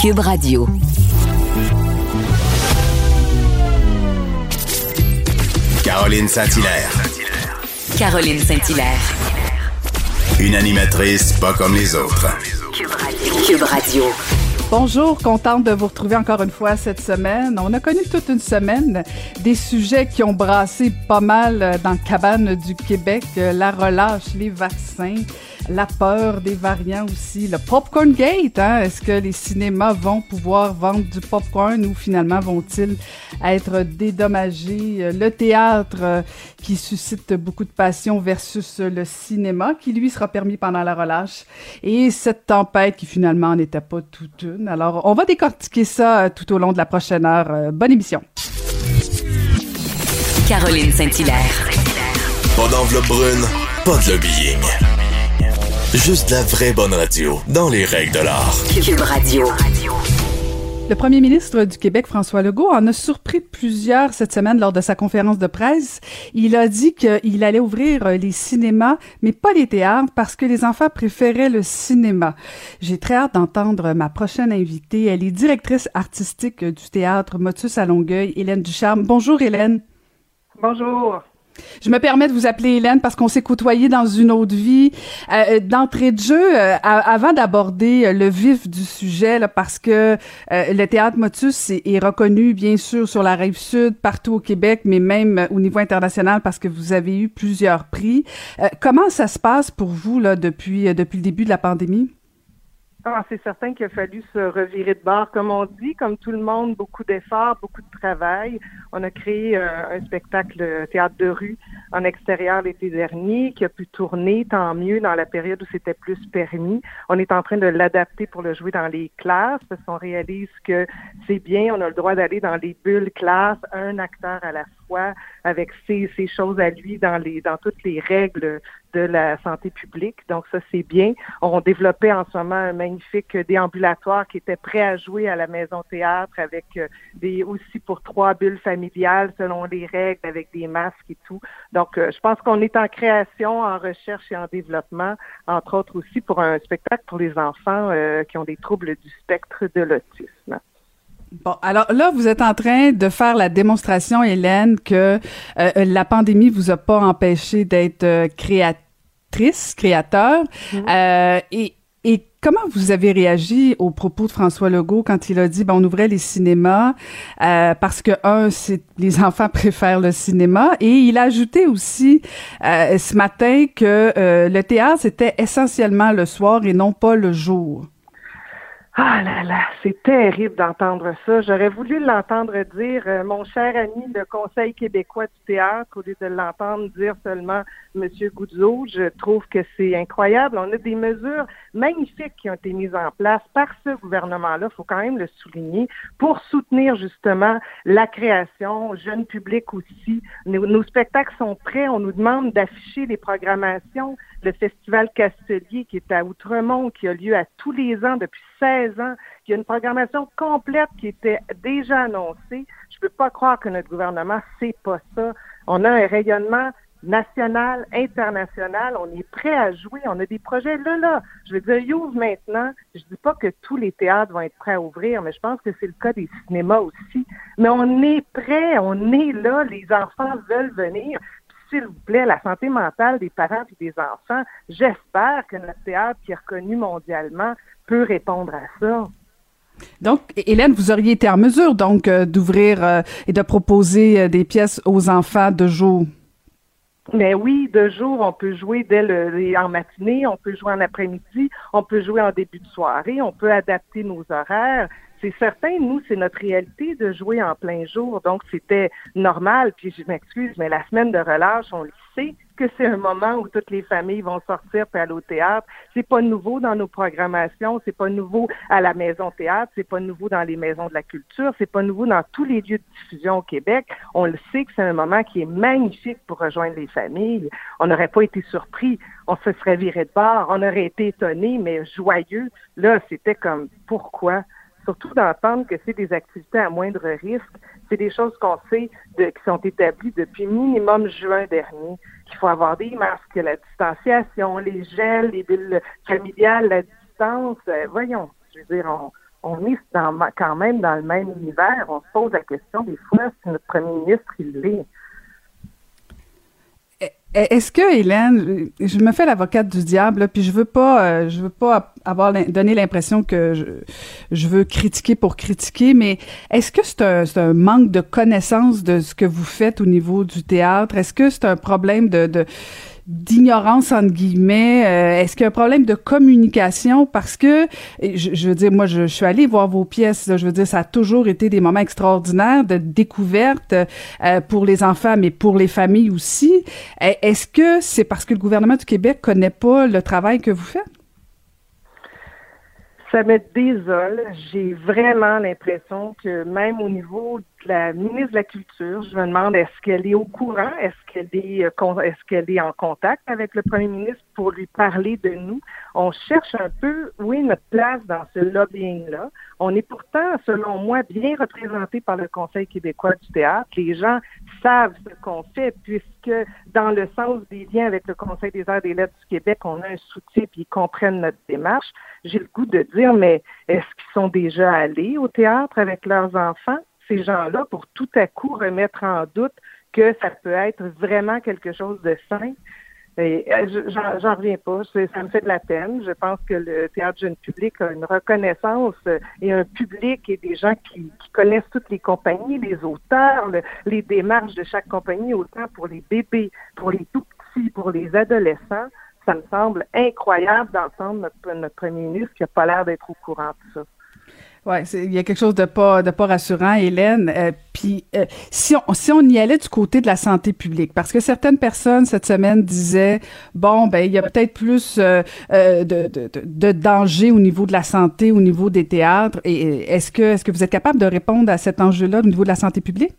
Cube Radio. Caroline Saint-Hilaire. Caroline Saint-Hilaire. Une animatrice pas comme les autres. Cube Radio. Bonjour, contente de vous retrouver encore une fois cette semaine. On a connu toute une semaine des sujets qui ont brassé pas mal dans le cabane du Québec, la relâche, les vaccins, la peur des variants aussi, le popcorn gate. Hein? Est-ce que les cinémas vont pouvoir vendre du popcorn ou finalement vont-ils être dédommagés? Le théâtre euh, qui suscite beaucoup de passion versus le cinéma qui lui sera permis pendant la relâche et cette tempête qui finalement n'était pas toute une. Alors on va décortiquer ça euh, tout au long de la prochaine heure. Euh, bonne émission. Caroline Saint-Hilaire. Pas d'enveloppe brune, pas de lobbying. Juste la vraie bonne radio, dans les règles de l'art. Cube Radio. Le premier ministre du Québec, François Legault, en a surpris plusieurs cette semaine lors de sa conférence de presse. Il a dit qu'il allait ouvrir les cinémas, mais pas les théâtres, parce que les enfants préféraient le cinéma. J'ai très hâte d'entendre ma prochaine invitée. Elle est directrice artistique du théâtre Motus à Longueuil, Hélène Ducharme. Bonjour Hélène. Bonjour. Je me permets de vous appeler Hélène parce qu'on s'est côtoyé dans une autre vie. Euh, D'entrée de jeu, euh, avant d'aborder euh, le vif du sujet, là, parce que euh, le théâtre Motus est, est, reconnu bien sûr sur la rive sud, partout au Québec, mais même au niveau international parce que vous avez eu plusieurs prix. comment ça se passe pour vous là depuis depuis le début de la pandémie? Ah, c'est certain qu'il a fallu se revirer de bord, comme on dit, comme tout le monde, beaucoup d'efforts, beaucoup de travail. On a créé euh, un spectacle théâtre de rue en extérieur l'été dernier qui a pu tourner, tant mieux, dans la période où c'était plus permis. On est en train de l'adapter pour le jouer dans les classes parce qu'on réalise que c'est bien, on a le droit d'aller dans les bulles classes, un acteur à la avec ses, ses choses à lui dans toutes les règles de la santé publique. Donc ça, c'est bien. On développait en ce moment un magnifique déambulatoire qui était prêt à jouer à la Maison Théâtre avec euh, des aussi pour trois bulles familiales selon les règles, avec des masques et tout. Donc, euh, je pense qu'on est en création, en recherche et en développement, entre autres aussi pour un spectacle pour les enfants euh, qui ont des troubles du spectre de l'autisme. Bon, alors là, vous êtes en train de faire la démonstration, Hélène, que euh, la pandémie vous a pas empêché d'être euh, créatrice, créateur. Mm-hmm. Euh, et, et comment vous avez réagi aux propos de François Legault quand il a dit, ben, on ouvrait les cinémas euh, parce que un, c'est les enfants préfèrent le cinéma, et il a ajouté aussi euh, ce matin que euh, le théâtre c'était essentiellement le soir et non pas le jour. Ah là là, c'est terrible d'entendre ça. J'aurais voulu l'entendre dire euh, mon cher ami le Conseil québécois du théâtre au lieu de l'entendre dire seulement Monsieur Goudzo. Je trouve que c'est incroyable. On a des mesures magnifiques qui ont été mises en place par ce gouvernement-là, il faut quand même le souligner, pour soutenir justement la création, jeune public aussi. Nos, nos spectacles sont prêts. On nous demande d'afficher les programmations. Le Festival Castelier qui est à Outremont, qui a lieu à tous les ans depuis 16 ans, qui a une programmation complète qui était déjà annoncée. Je ne peux pas croire que notre gouvernement sait pas ça. On a un rayonnement national, international, on est prêt à jouer, on a des projets là, là. Je veux dire, ils maintenant. Je dis pas que tous les théâtres vont être prêts à ouvrir, mais je pense que c'est le cas des cinémas aussi. Mais on est prêt, on est là, les enfants veulent venir s'il vous plaît, la santé mentale des parents et des enfants, j'espère que notre théâtre, qui est reconnu mondialement, peut répondre à ça. Donc, Hélène, vous auriez été en mesure donc euh, d'ouvrir euh, et de proposer euh, des pièces aux enfants de jour? Mais oui, de jour, on peut jouer dès le, en matinée, on peut jouer en après-midi, on peut jouer en début de soirée, on peut adapter nos horaires c'est certain, nous, c'est notre réalité de jouer en plein jour. Donc, c'était normal. Puis, je m'excuse, mais la semaine de relâche, on le sait que c'est un moment où toutes les familles vont sortir pour aller au théâtre. C'est pas nouveau dans nos programmations, c'est pas nouveau à la maison théâtre, c'est pas nouveau dans les maisons de la culture, c'est pas nouveau dans tous les lieux de diffusion au Québec. On le sait que c'est un moment qui est magnifique pour rejoindre les familles. On n'aurait pas été surpris, on se serait viré de bord, on aurait été étonné, mais joyeux. Là, c'était comme pourquoi? Surtout d'entendre que c'est des activités à moindre risque. C'est des choses qu'on sait de, qui sont établies depuis minimum juin dernier, qu'il faut avoir des masques, la distanciation, les gels, les bulles familiales, la distance. Euh, voyons, je veux dire, on, on est dans, quand même dans le même univers. On se pose la question des fois si notre premier ministre, il l'est. Est-ce que Hélène, je me fais l'avocate du diable, puis je veux pas, euh, je veux pas avoir donné l'impression que je, je, veux critiquer pour critiquer, mais est-ce que c'est un, un, manque de connaissance de ce que vous faites au niveau du théâtre? Est-ce que c'est un problème de, de d'ignorance entre guillemets euh, Est-ce qu'il y a un problème de communication? Parce que je, je veux dire, moi, je, suis allée voir vos pièces. je veux dire, ça a toujours été des moments extraordinaires de découverte euh, pour les enfants, mais pour les familles aussi. Est-ce que c'est parce que le gouvernement du Québec connaît pas le travail que vous faites? Ça me désole. J'ai vraiment l'impression que même au niveau de la ministre de la Culture, je me demande est-ce qu'elle est au courant, est-ce qu'elle est, euh, est-ce qu'elle est en contact avec le premier ministre pour lui parler de nous? On cherche un peu, oui, notre place dans ce lobbying-là. On est pourtant, selon moi, bien représenté par le Conseil québécois du théâtre. Les gens savent ce qu'on fait puisque dans le sens des liens avec le Conseil des arts et des lettres du Québec, on a un soutien puis ils comprennent notre démarche. J'ai le goût de dire, mais est-ce qu'ils sont déjà allés au théâtre avec leurs enfants? Ces gens-là, pour tout à coup remettre en doute que ça peut être vraiment quelque chose de sain. Euh, j'en reviens pas. Ça me fait de la peine. Je pense que le théâtre jeune public a une reconnaissance euh, et un public et des gens qui, connaissent toutes les compagnies, les auteurs, les démarches de chaque compagnie, autant pour les bébés, pour les tout petits, pour les adolescents. Ça me semble incroyable d'entendre notre, notre premier ministre qui n'a pas l'air d'être au courant de ça. Ouais, il y a quelque chose de pas de pas rassurant, Hélène. Euh, puis euh, si on si on y allait du côté de la santé publique, parce que certaines personnes cette semaine disaient bon ben il y a peut-être plus euh, de, de, de, danger au niveau de la santé, au niveau des théâtres. Et est-ce que est-ce que vous êtes capable de répondre à cet enjeu-là au niveau de la santé publique?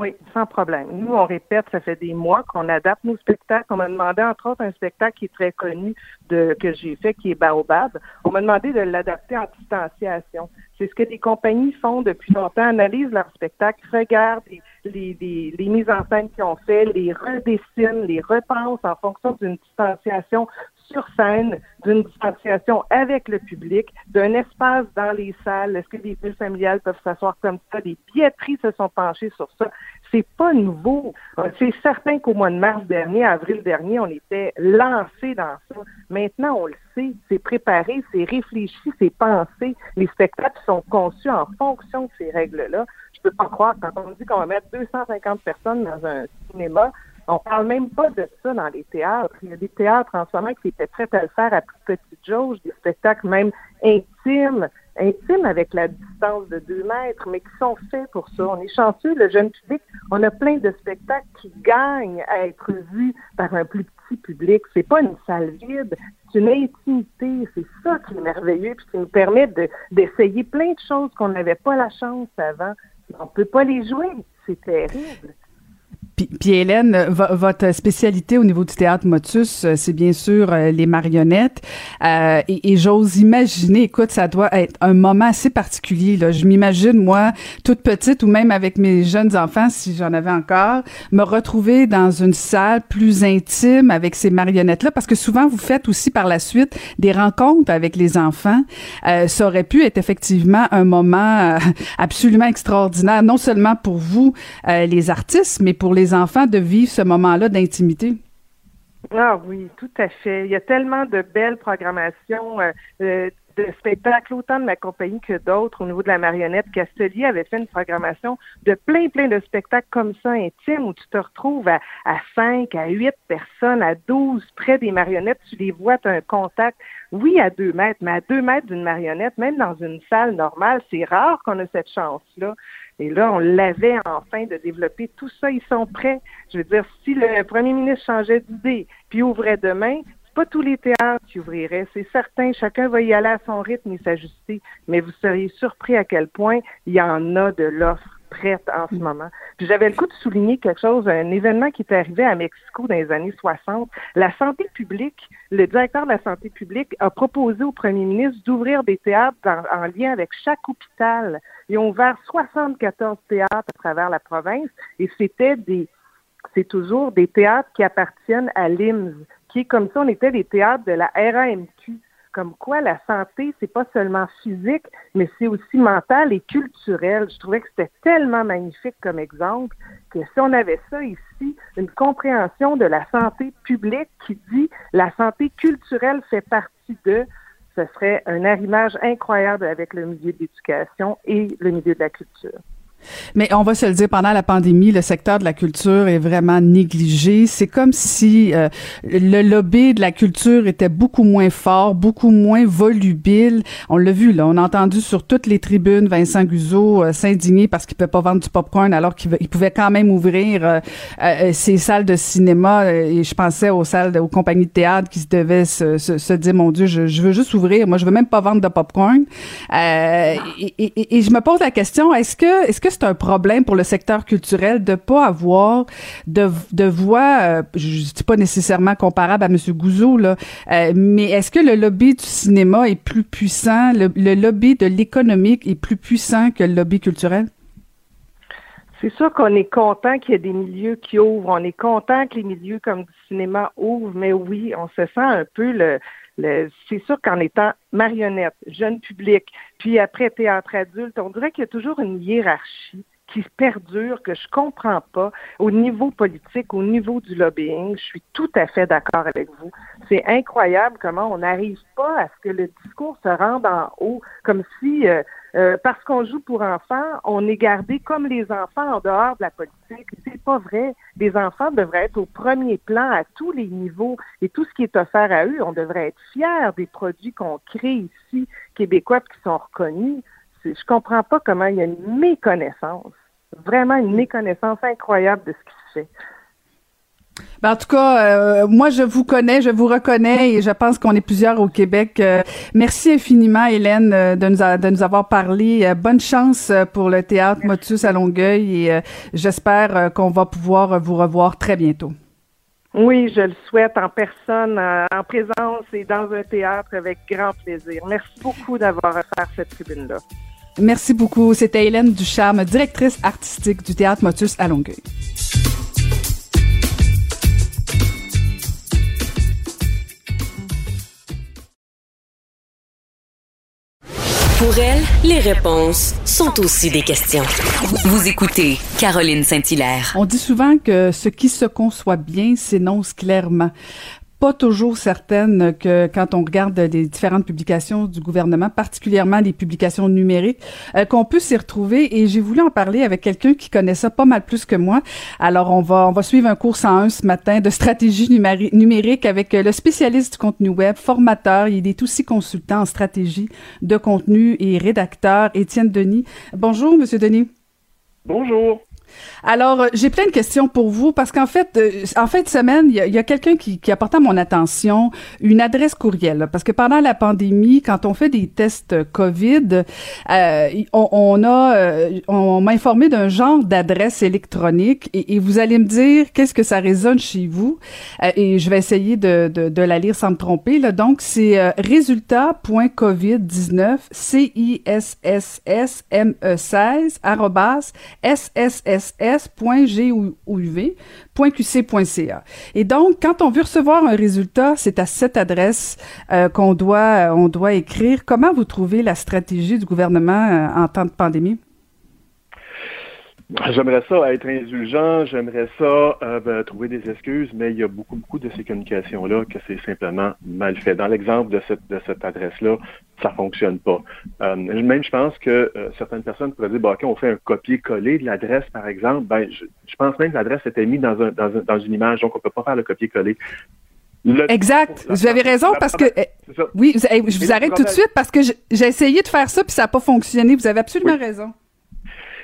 Oui, sans problème. Nous, on répète, ça fait des mois qu'on adapte nos spectacles. On m'a demandé, entre autres, un spectacle qui est très connu de que j'ai fait, qui est Baobab. On m'a demandé de l'adapter en distanciation. C'est ce que les compagnies font depuis longtemps, analysent leur spectacle, regardent les, les, les, mises en scène qu'ils ont fait, les redessinent, les repensent en fonction d'une distanciation sur scène, d'une distanciation avec le public, d'un espace dans les salles. Est-ce que les villes familiales peuvent s'asseoir comme ça? Les billetteries se sont penchées sur ça. C'est pas nouveau. C'est certain qu'au mois de mars dernier, avril dernier, on était lancé dans ça. Maintenant, on le sait. C'est préparé, c'est réfléchi, c'est pensé. Les spectacles sont conçus en fonction de ces règles-là. Je peux pas croire quand on dit qu'on va mettre 250 personnes dans un cinéma, on parle même pas de ça dans les théâtres. Il y a des théâtres en ce moment qui étaient prêts à le faire à plus petite jauge, des spectacles même intimes, intimes avec la distance de deux mètres, mais qui sont faits pour ça. On est chanceux, le jeune public, on a plein de spectacles qui gagnent à être vus par un plus petit public. C'est pas une salle vide, c'est une intimité. C'est ça qui est merveilleux, puis qui nous permet d'essayer plein de choses qu'on n'avait pas la chance avant. On peut pas les jouer. C'est terrible. Puis, Hélène, votre spécialité au niveau du théâtre Motus, euh, c'est bien sûr euh, les marionnettes. Euh, et, j'ose imaginer, écoute, ça doit être un moment assez particulier. Là. Je m'imagine, moi, toute petite ou même avec mes jeunes enfants, si j'en avais encore, me retrouver dans une salle plus intime avec ces marionnettes-là, parce que souvent, vous faites aussi par la suite des rencontres avec les enfants. ça aurait pu être effectivement un moment absolument extraordinaire, non seulement pour vous, les artistes, mais pour les enfants de vivre ce moment-là d'intimité? Ah oui, tout à fait. Il y a tellement de belles programmations euh, euh, de spectacles, autant de ma compagnie que d'autres au niveau de la marionnette. Castelier avait fait une programmation de plein, plein de spectacles comme ça, intimes, où tu te retrouves à, 5, à 8 personnes, à 12 près des marionnettes. Tu les vois, tu as un contact, oui, à 2 mètres, mais à 2 mètres d'une marionnette, même dans une salle normale, c'est rare qu'on ait cette chance-là. Et là, on l'avait enfin de développer tout ça. Ils sont prêts. Je veux dire, si le premier ministre changeait d'idée puis ouvrait demain, pas tous les théâtres qui ouvriraient. C'est certain. Chacun va y aller à son rythme et s'ajuster. Mais vous seriez surpris à quel point il y en a de l'offre prête en ce moment. Puis j'avais le coup de souligner quelque chose, un événement qui est arrivé à Mexico dans les années 60. La santé publique, le directeur de la santé publique a proposé au premier ministre d'ouvrir des théâtres en, lien avec chaque hôpital. Ils ont ouvert 74 théâtres à travers la province et c'était des c'est toujours des théâtres qui appartiennent à l'IMS, qui est comme ça, on était des théâtres de la RAMQ. Comme quoi la santé, c'est pas seulement physique, mais c'est aussi mental et culturel. Je trouvais que c'était tellement magnifique comme exemple que si on avait ça ici, une compréhension de la santé publique qui dit la santé culturelle fait partie de, ce serait un arrimage incroyable avec le milieu de l'éducation et le milieu de la culture. Mais on va se le dire, pendant la pandémie, le secteur de la culture est vraiment négligé. C'est comme si euh, le lobby de la culture était beaucoup moins fort, beaucoup moins volubile. On l'a vu, là. On a entendu sur toutes les tribunes Vincent Guzzo euh, s'indigner parce qu'il ne peut pas vendre du popcorn alors qu'il pouvait quand même ouvrir euh, ses salles de cinéma. Et je pensais aux salles, aux compagnies de théâtre qui se devaient se, se, dire, mon Dieu, je, je, veux juste ouvrir. Moi, je veux même pas vendre de popcorn. Et, et, et, je me pose la question, est-ce que, est-ce que c'est un problème pour le secteur culturel de pas avoir de, de voix, euh, je dis pas nécessairement comparable à M. Gouzeau, là, euh, mais est-ce que le lobby du cinéma est plus puissant, le, lobby de l'économique est plus puissant que le lobby culturel? C'est sûr qu'on est content qu'il y ait des milieux qui ouvrent. On est content que les milieux comme du cinéma ouvrent, mais oui, on se sent un peu le, c'est sûr qu'en étant marionnette, jeune public, puis après théâtre adulte, on dirait qu'il y a toujours une hiérarchie qui perdure, que je comprends pas au niveau politique, au niveau du lobbying. Je suis tout à fait d'accord avec vous. C'est incroyable comment on n'arrive pas à ce que le discours se rende en haut, comme si euh, euh, parce qu'on joue pour enfants, on est gardé comme les enfants en dehors de la politique. C'est pas vrai. Les enfants devraient être au premier plan à tous les niveaux et tout ce qui est offert à eux, on devrait être fiers des produits qu'on crée ici, québécois, qui sont reconnus. Je comprends pas comment il y a une méconnaissance, vraiment une méconnaissance incroyable de ce qui se fait. Ben, en tout cas, euh, moi, je vous connais, je vous reconnais et je pense qu'on est plusieurs au Québec. Euh, merci infiniment, Hélène, euh, de, nous de nous avoir parlé. bonne chance pour le théâtre Motus à Longueuil et j'espère qu'on va pouvoir vous revoir très bientôt. Oui, je le souhaite en personne, en présence et dans un théâtre avec grand plaisir. Merci beaucoup d'avoir offert cette tribune-là. Merci beaucoup. C'était Hélène Ducharme, directrice artistique du théâtre Motus à Longueuil. Pour elle, les réponses sont aussi des questions. Vous écoutez Caroline Saint-Hilaire. On dit souvent que ce qui se conçoit bien s'énonce clairement pas toujours certaine que quand on regarde les différentes publications du gouvernement, particulièrement les publications numériques, euh, qu'on peut s'y retrouver. Et j'ai voulu en parler avec quelqu'un qui connaît ça pas mal plus que moi. Alors on va on va suivre un cours 101 ce matin de stratégie numérique avec le spécialiste du contenu web, formateur. Il est aussi consultant en stratégie de contenu et rédacteur, Étienne Denis. Bonjour, Monsieur Denis. Bonjour. Alors, euh, j'ai plein de questions pour vous parce qu'en fait, euh, en fin de semaine, il y a, quelqu'un qui, qui a porté à mon attention une adresse courriel. Parce que pendant la pandémie, quand on fait des tests COVID, euh, on, a, on m'a informé d'un genre d'adresse électronique et, vous allez me dire qu'est-ce que ça résonne chez vous. et je vais essayer de, de, la lire sans me tromper. Là. Donc, c'est résultat.covid19 c i s s s m e 16 SSS Et donc, quand on veut recevoir un résultat, c'est à cette adresse euh, qu'on doit, on doit écrire. Comment vous trouvez la stratégie du gouvernement euh, en temps de pandémie? J'aimerais ça être indulgent, j'aimerais ça euh, ben, trouver des excuses, mais il y a beaucoup, beaucoup de ces communications-là que c'est simplement mal fait. Dans l'exemple de cette, de cette adresse-là, ça fonctionne pas. Euh, même, je pense que euh, certaines personnes pourraient dire, bah, OK, on fait un copier-coller de l'adresse, par exemple. Ben, je, pense même que l'adresse était mise dans, un, dans, dans une image, donc on peut pas faire le copier-coller. exact. Vous avez raison parce que oui, je vous arrête tout de suite parce que j'ai essayé de faire ça puis ça n'a pas fonctionné. Vous avez absolument raison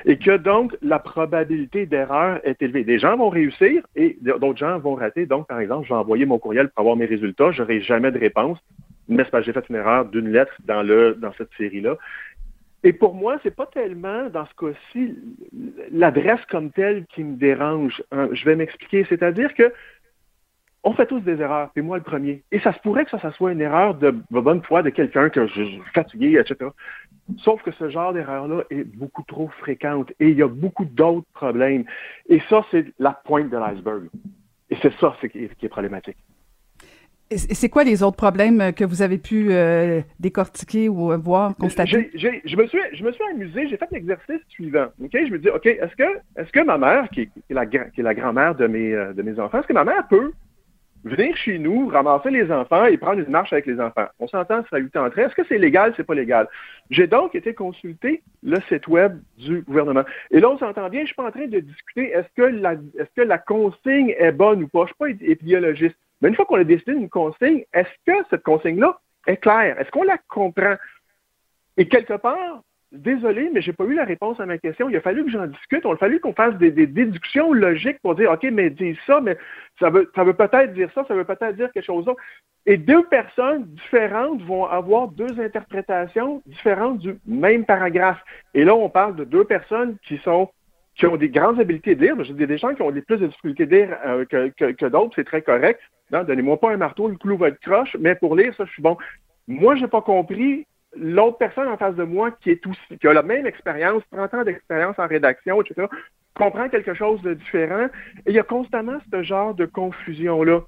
et que donc la probabilité d'erreur est élevée. Des gens vont réussir et d'autres gens vont rater. Donc, par exemple, je vais envoyer mon courriel pour avoir mes résultats, je n'aurai jamais de réponse, mais c'est parce que j'ai fait une erreur d'une lettre dans, le, dans cette série-là. Et pour moi, c'est pas tellement, dans ce cas-ci, l'adresse comme telle qui me dérange. Hein, je vais m'expliquer. C'est-à-dire que on fait tous des erreurs, et moi le premier. Et ça se pourrait que ça, ça soit une erreur de, bonne foi de quelqu'un que je, suis fatigué, etc. Sauf que ce genre d'erreur-là est beaucoup trop fréquente et il y a beaucoup d'autres problèmes. Et ça, c'est la pointe de l'iceberg. Et c'est ça qui est problématique. C'est quoi les autres problèmes que vous avez pu euh, décortiquer ou voir, constater? je, me suis, je me suis amusé, j'ai fait l'exercice suivant. Je me dis, OK, est-ce que, est que ma mère, qui est, la, qui est la grand-mère de mes, euh, de mes enfants, est-ce que ma mère peut venir chez nous, ramasser les enfants et prendre une marche avec les enfants? On s'entend, ça lui tenterait. Est-ce que c'est légal, c'est pas légal? J'ai donc été consulter le site web du gouvernement. Et là, on s'entend bien, je suis pas en train de discuter est-ce que la, est-ce que la consigne est bonne ou pas. Je suis pas épidémiologiste. Mais une fois qu'on a décidé d'une consigne, est-ce que cette consigne-là est claire? Est-ce qu'on la comprend? Et quelque part, désolé, mais j'ai pas eu la réponse à ma question. Il a fallu que j'en discute. Il a fallu qu'on fasse des, déductions logiques pour dire, OK, mais dis ça, mais ça veut, ça veut peut-être dire ça, ça veut peut-être dire quelque chose d'autre. Et deux personnes différentes vont avoir deux interprétations différentes du même paragraphe. Et là, on parle de deux personnes qui sont qui ont des grandes habiletés de lire. J'ai des gens qui ont des plus de difficultés de lire euh, que, que d'autres, c'est très correct. Donnez-moi pas un marteau, le clou va être croche, mais pour lire, ça, je suis bon. Moi, j'ai pas compris l'autre personne en face de moi qui est aussi, qui a la même expérience, 30 ans d'expérience en rédaction, etc., comprend quelque chose de différent. Et il y a constamment ce genre de confusion-là.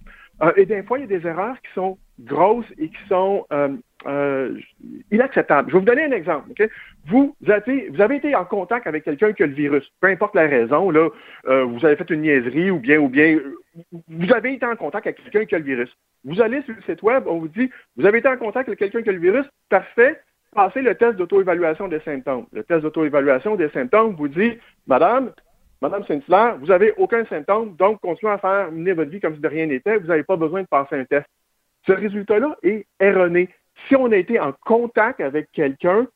Euh, et des fois, il y a des erreurs qui sont grosses et qui sont euh, euh, inacceptables. Je vais vous donner un exemple. Vous, avez, vous avez été en contact avec quelqu'un qui a le virus, peu importe la raison, là, vous avez fait une niaiserie ou bien, ou bien, vous avez été en contact avec quelqu'un qui a le virus. Vous allez sur le site web, on vous dit, vous avez été en contact avec quelqu'un qui a le virus, parfait, passez le test d'auto-évaluation des symptômes. Le test d'auto-évaluation des symptômes vous dit, Madame, Madame Saint-Hilaire, vous n'avez aucun symptôme, donc continuez à faire mener votre vie comme si de rien n'était, vous n'avez pas besoin de passer un test. Ce résultat-là est erroné. Si on a été en contact avec quelqu'un,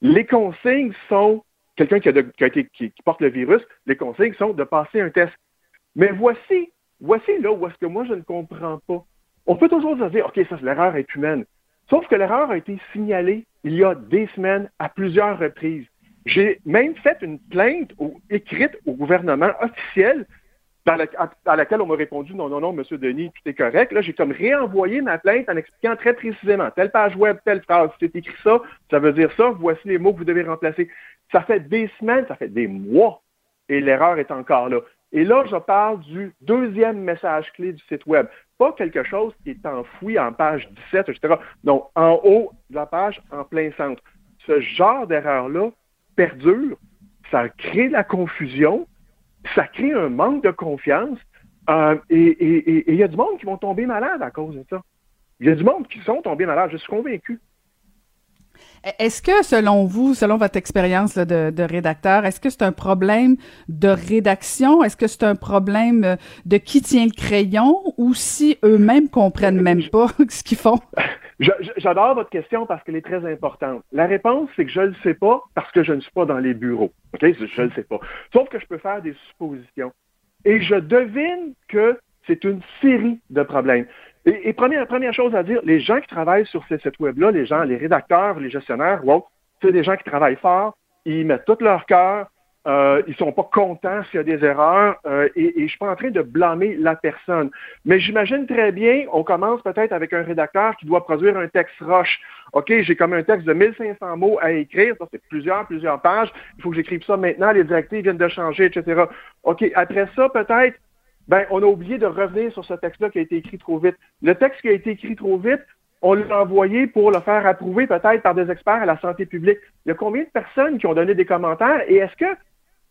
les consignes sont, quelqu'un qui, porte le virus, les consignes sont de passer un test. Mais voici, voici là où est-ce que moi je ne comprends pas. On peut toujours se dire, OK, ça, l'erreur est humaine. Sauf que l'erreur a été signalée il y a des semaines à plusieurs reprises. J'ai même fait une plainte écrite au gouvernement officiel à, laquelle on m'a répondu non, non, non, Monsieur Denis, tout est correct. Là, j'ai comme réenvoyé ma plainte en expliquant très précisément telle page web, telle phrase. C'est écrit ça, ça veut dire ça. Voici les mots que vous devez remplacer. Ça fait des semaines, ça fait des mois, et l'erreur est encore là. Et là, je parle du deuxième message clé du site web. Pas quelque chose qui est enfoui en page 17, etc. Non, en haut de la page, en plein centre. Ce genre d'erreur-là perdure, ça crée de la confusion, ça crée un manque de confiance, euh, et il y a du monde qui vont tomber malade à cause de ça. Il y a du monde qui sont tombés malades, je suis convaincu. Est-ce que, selon vous, selon votre expérience de, rédacteur, est-ce que c'est un problème de rédaction? Est-ce que c'est un problème euh, de qui tient le crayon ou si eux-mêmes comprennent même pas ce qu'ils font? J'adore votre question parce qu'elle est très importante. La réponse, c'est que je ne le sais pas parce que je ne suis pas dans les bureaux. OK? Je ne le sais pas. Sauf que je peux faire des suppositions. Et je devine que c'est une série de problèmes. Et, première, première chose à dire, les gens qui travaillent sur ces sites web-là, les gens, les rédacteurs, les gestionnaires, c'est des gens qui travaillent fort, ils mettent tout leur cœur, euh, ils sont pas contents s'il y a des erreurs euh, et, et je suis pas en train de blâmer la personne. Mais j'imagine très bien, on commence peut-être avec un rédacteur qui doit produire un texte roche. OK, j'ai comme un texte de 1500 mots à écrire, ça c'est plusieurs, plusieurs pages, il faut que j'écrive ça maintenant, les directives viennent de changer, etc. OK, après ça, peut-être, ben, on a oublié de revenir sur ce texte-là qui a été écrit trop vite. Le texte qui a été écrit trop vite, on l'a envoyé pour le faire approuver peut-être par des experts à la santé publique. Il y a combien de personnes qui ont donné des commentaires et est-ce que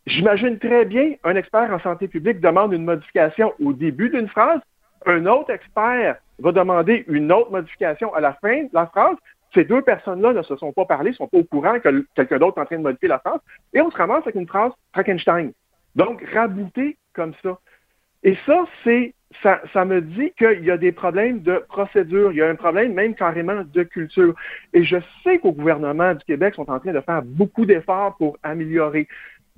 j'imagine très bien un expert en santé publique demande une modification au début d'une phrase, un autre expert va demander une autre modification à la fin de la phrase? Ces deux personnes-là ne se sont pas parlé, sont pas au courant que quelqu'un d'autre est en train de modifier la phrase et on se ramasse avec une phrase Frankenstein. Donc, rabouter comme ça. Et ça, c'est ça, me dit qu'il y a des problèmes de procédure, il y a un problème même carrément de culture. Et je sais qu'au gouvernement du Québec sont en train de faire beaucoup d'efforts pour améliorer.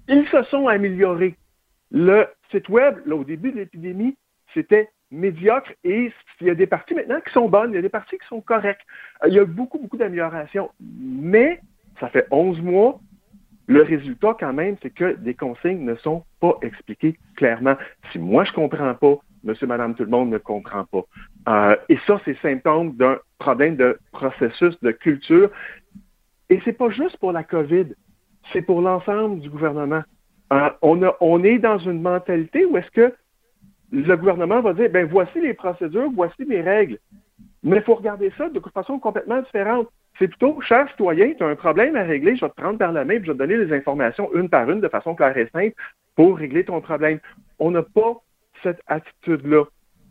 Ils se sont améliorés. Le site web, là, au début de l'épidémie, c'était médiocre et il y a des parties maintenant qui sont bonnes, il y a des parties qui sont correctes. Il y a beaucoup, beaucoup d'améliorations. Mais ça fait 11 mois, le résultat, quand même, c'est que des consignes ne sont pas expliquées clairement. Si moi, je comprends pas, monsieur, madame, tout le monde ne comprend pas. Euh, et ça, c'est symptôme d'un problème de processus de culture. Et c'est pas juste pour la COVID, c'est pour l'ensemble du gouvernement. Euh, on, a, on est dans une mentalité où est-ce que le gouvernement va dire, ben voici les procédures, voici les règles. Mais il faut regarder ça de façon complètement différente. C'est plutôt, cher citoyen, tu as un problème à régler, je vais te prendre par la main et je vais te donner les informations une par une de façon claire et simple pour régler ton problème. On n'a pas cette attitude-là.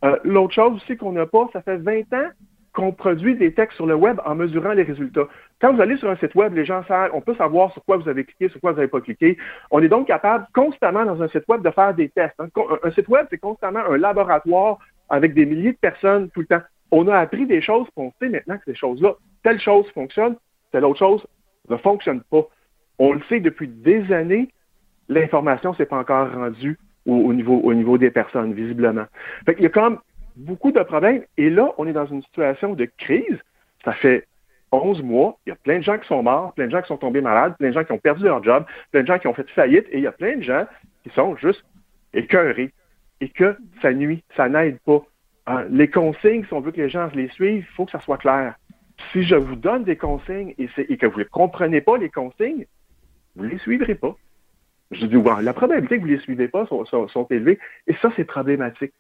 Euh, l'autre chose aussi qu'on n'a pas, ça fait 20 ans qu'on produit des textes sur le web en mesurant les résultats. Quand vous allez sur un site web, les gens savent, on peut savoir sur quoi vous avez cliqué, sur quoi vous n'avez pas cliqué. On est donc capable constamment dans un site web de faire des tests. Un, site web, c'est constamment un laboratoire avec des milliers de personnes tout le temps. On a appris des choses, on sait maintenant que ces choses-là, telle chose fonctionne, telle autre chose ne fonctionne pas. On le sait depuis des années, l'information ne s'est pas encore rendue au, niveau, au niveau des personnes, visiblement. Fait Il y a quand même beaucoup de problèmes. Et là, on est dans une situation de crise. Ça fait 11 mois, il y a plein de gens qui sont morts, plein de gens qui sont tombés malades, plein de gens qui ont perdu leur job, plein de gens qui ont fait faillite, et il y a plein de gens qui sont juste écœurés. Et que ça nuit, ça n'aide pas. Euh, les consignes, si on veut que les gens les suivent, il faut que ça soit clair. Si je vous donne des consignes et, que vous ne comprenez pas les consignes, vous ne les suivrez pas. Je dis, la probabilité que vous ne les suivez pas sont, élevées, et ça, c'est problématique.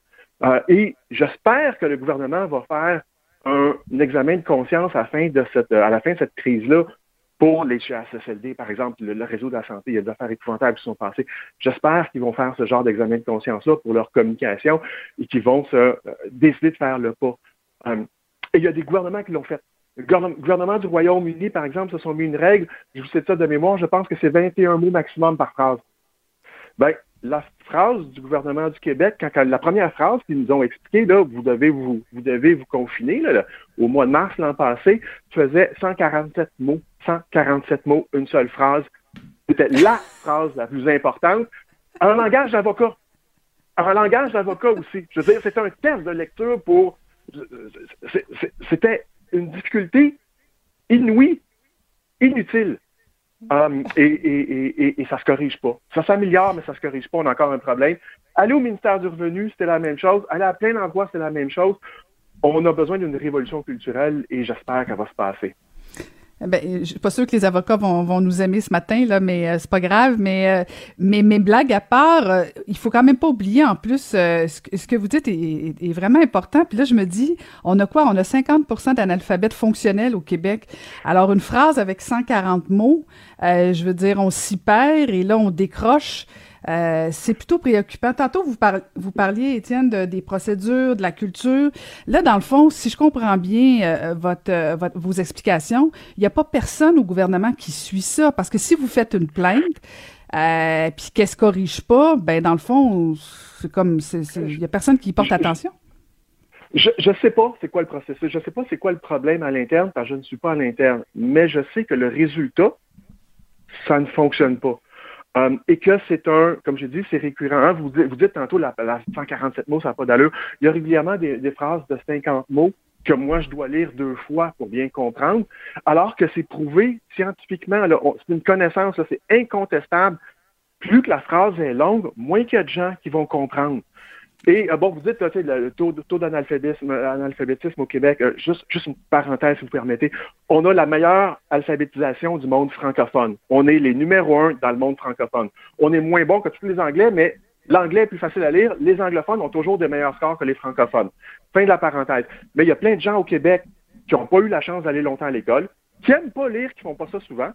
Euh, et j'espère que le gouvernement va faire un, examen de conscience de cette, à la fin de cette crise-là pour les CHSLD, par exemple, le, réseau de la santé, il y a des affaires épouvantables qui sont passées. J'espère qu'ils vont faire ce genre d'examen de conscience-là pour leur communication et qu'ils vont se euh, décider de faire le pas. Euh, et il y a des gouvernements qui l'ont fait. Le gouvernement du Royaume-Uni, par exemple, se sont mis une règle, je vous cite ça de mémoire, je pense que c'est 21 mots maximum par phrase. Ben, la phrase du gouvernement du Québec, quand, la première phrase qu'ils nous ont expliqué, là, vous devez vous, vous devez vous confiner, là, au mois de mars l'an passé, faisait 147 mots, 147 mots, une seule phrase. C'était la phrase la plus importante. En langage d'avocat. En langage d'avocat aussi. Je veux dire, c'était un test de lecture pour. C'était une difficulté inouïe, inutile. Um, et, et, et, ça se corrige pas. Ça s'améliore, mais ça se corrige pas. On a encore un problème. Aller au ministère du Revenu, c'était la même chose. Aller à plein d'endroits, c'était la même chose. On a besoin d'une révolution culturelle et j'espère qu'elle va se passer. Eh ben, je suis pas sûre que les avocats vont, vont nous aimer ce matin là, mais euh, c'est pas grave. Mais euh, mais mes blagues à part, euh, il faut quand même pas oublier en plus ce, ce, que vous dites est, est, vraiment important. Puis là, je me dis, on a quoi? On a 50% d'analphabètes fonctionnels au Québec. Alors une phrase avec 140 mots, je veux dire, on s'y perd et là on décroche. Euh, c'est plutôt préoccupant. Tantôt, vous, vous parliez, Étienne, de, des procédures, de la culture. Là, dans le fond, si je comprends bien euh, votre, euh, votre, vos explications, il n'y a pas personne au gouvernement qui suit ça. Parce que si vous faites une plainte, puis qu'elle se corrige pas, ben dans le fond, c'est comme, il n'y a personne qui y porte attention. Je ne sais pas c'est quoi le processus, je ne sais pas c'est quoi le problème à l'interne, parce que je ne suis pas à l'interne, mais je sais que le résultat, ça ne fonctionne pas. Um, et que c'est un, comme j'ai dit, c'est récurrent. Hein. Vous, dites, vous dites tantôt la, 147 mots, ça n'a pas d'allure. Il y a régulièrement des, des, phrases de 50 mots que moi, je dois lire deux fois pour bien comprendre, alors que c'est prouvé scientifiquement, c'est une connaissance, c'est incontestable. Plus que la phrase est longue, moins qu'il y a de gens qui vont comprendre. Et euh, bon, vous dites le taux, taux d'analphabétisme analphabétisme au Québec, euh, juste, juste une parenthèse, si vous permettez. On a la meilleure alphabétisation du monde francophone. On est les numéros un dans le monde francophone. On est moins bon que tous les Anglais, mais l'anglais est plus facile à lire. Les anglophones ont toujours des meilleurs scores que les francophones. Fin de la parenthèse. Mais il y a plein de gens au Québec qui n'ont pas eu la chance d'aller longtemps à l'école, qui n'aiment pas lire, qui font pas ça souvent.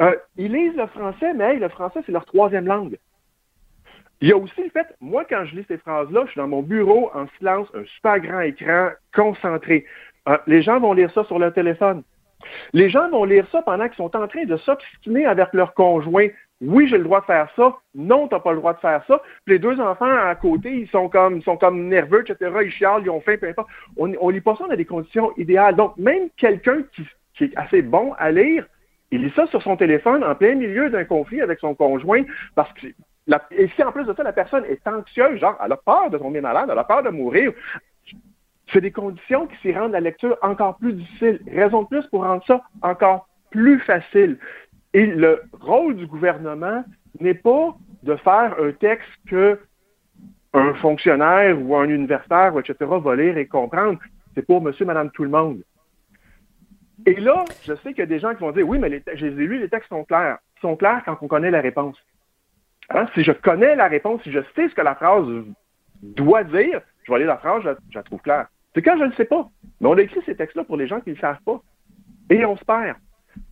Euh, ils lisent le français, mais le français, c'est leur troisième langue. Il y a aussi le fait, moi, quand je lis ces phrases-là, je suis dans mon bureau en silence, un super grand écran, concentré. Euh, les gens vont lire ça sur leur téléphone. Les gens vont lire ça pendant qu'ils sont en train de s'obstiner avec leur conjoint. Oui, j'ai le droit de faire ça. Non, tu n'as pas le droit de faire ça. Puis les deux enfants à côté, ils sont comme, ils sont comme nerveux, etc. Ils chialent, ils ont faim, peu importe. On, on lit pas ça dans des conditions idéales. Donc, même quelqu'un qui, qui est assez bon à lire, il lit ça sur son téléphone en plein milieu d'un conflit avec son conjoint parce que et si en plus de ça, la personne est anxieuse, genre, elle a peur de tomber malade, elle a peur de mourir, c'est des conditions qui s'y rendent la lecture encore plus difficile. Raison de plus pour rendre ça encore plus facile. Et le rôle du gouvernement n'est pas de faire un texte que un fonctionnaire ou un universitaire, etc., va lire et comprendre. C'est pour monsieur, madame, tout le monde. Et là, je sais qu'il y a des gens qui vont dire, oui, mais les j'ai lu, les textes sont clairs. Ils sont clairs quand on connaît la réponse. Hein? Si je connais la réponse, si je sais ce que la phrase doit dire, je vais lire la phrase, je, la trouve claire. C'est quand je ne le sais pas. Mais on a écrit ces textes-là pour les gens qui ne le savent pas. Et on se perd.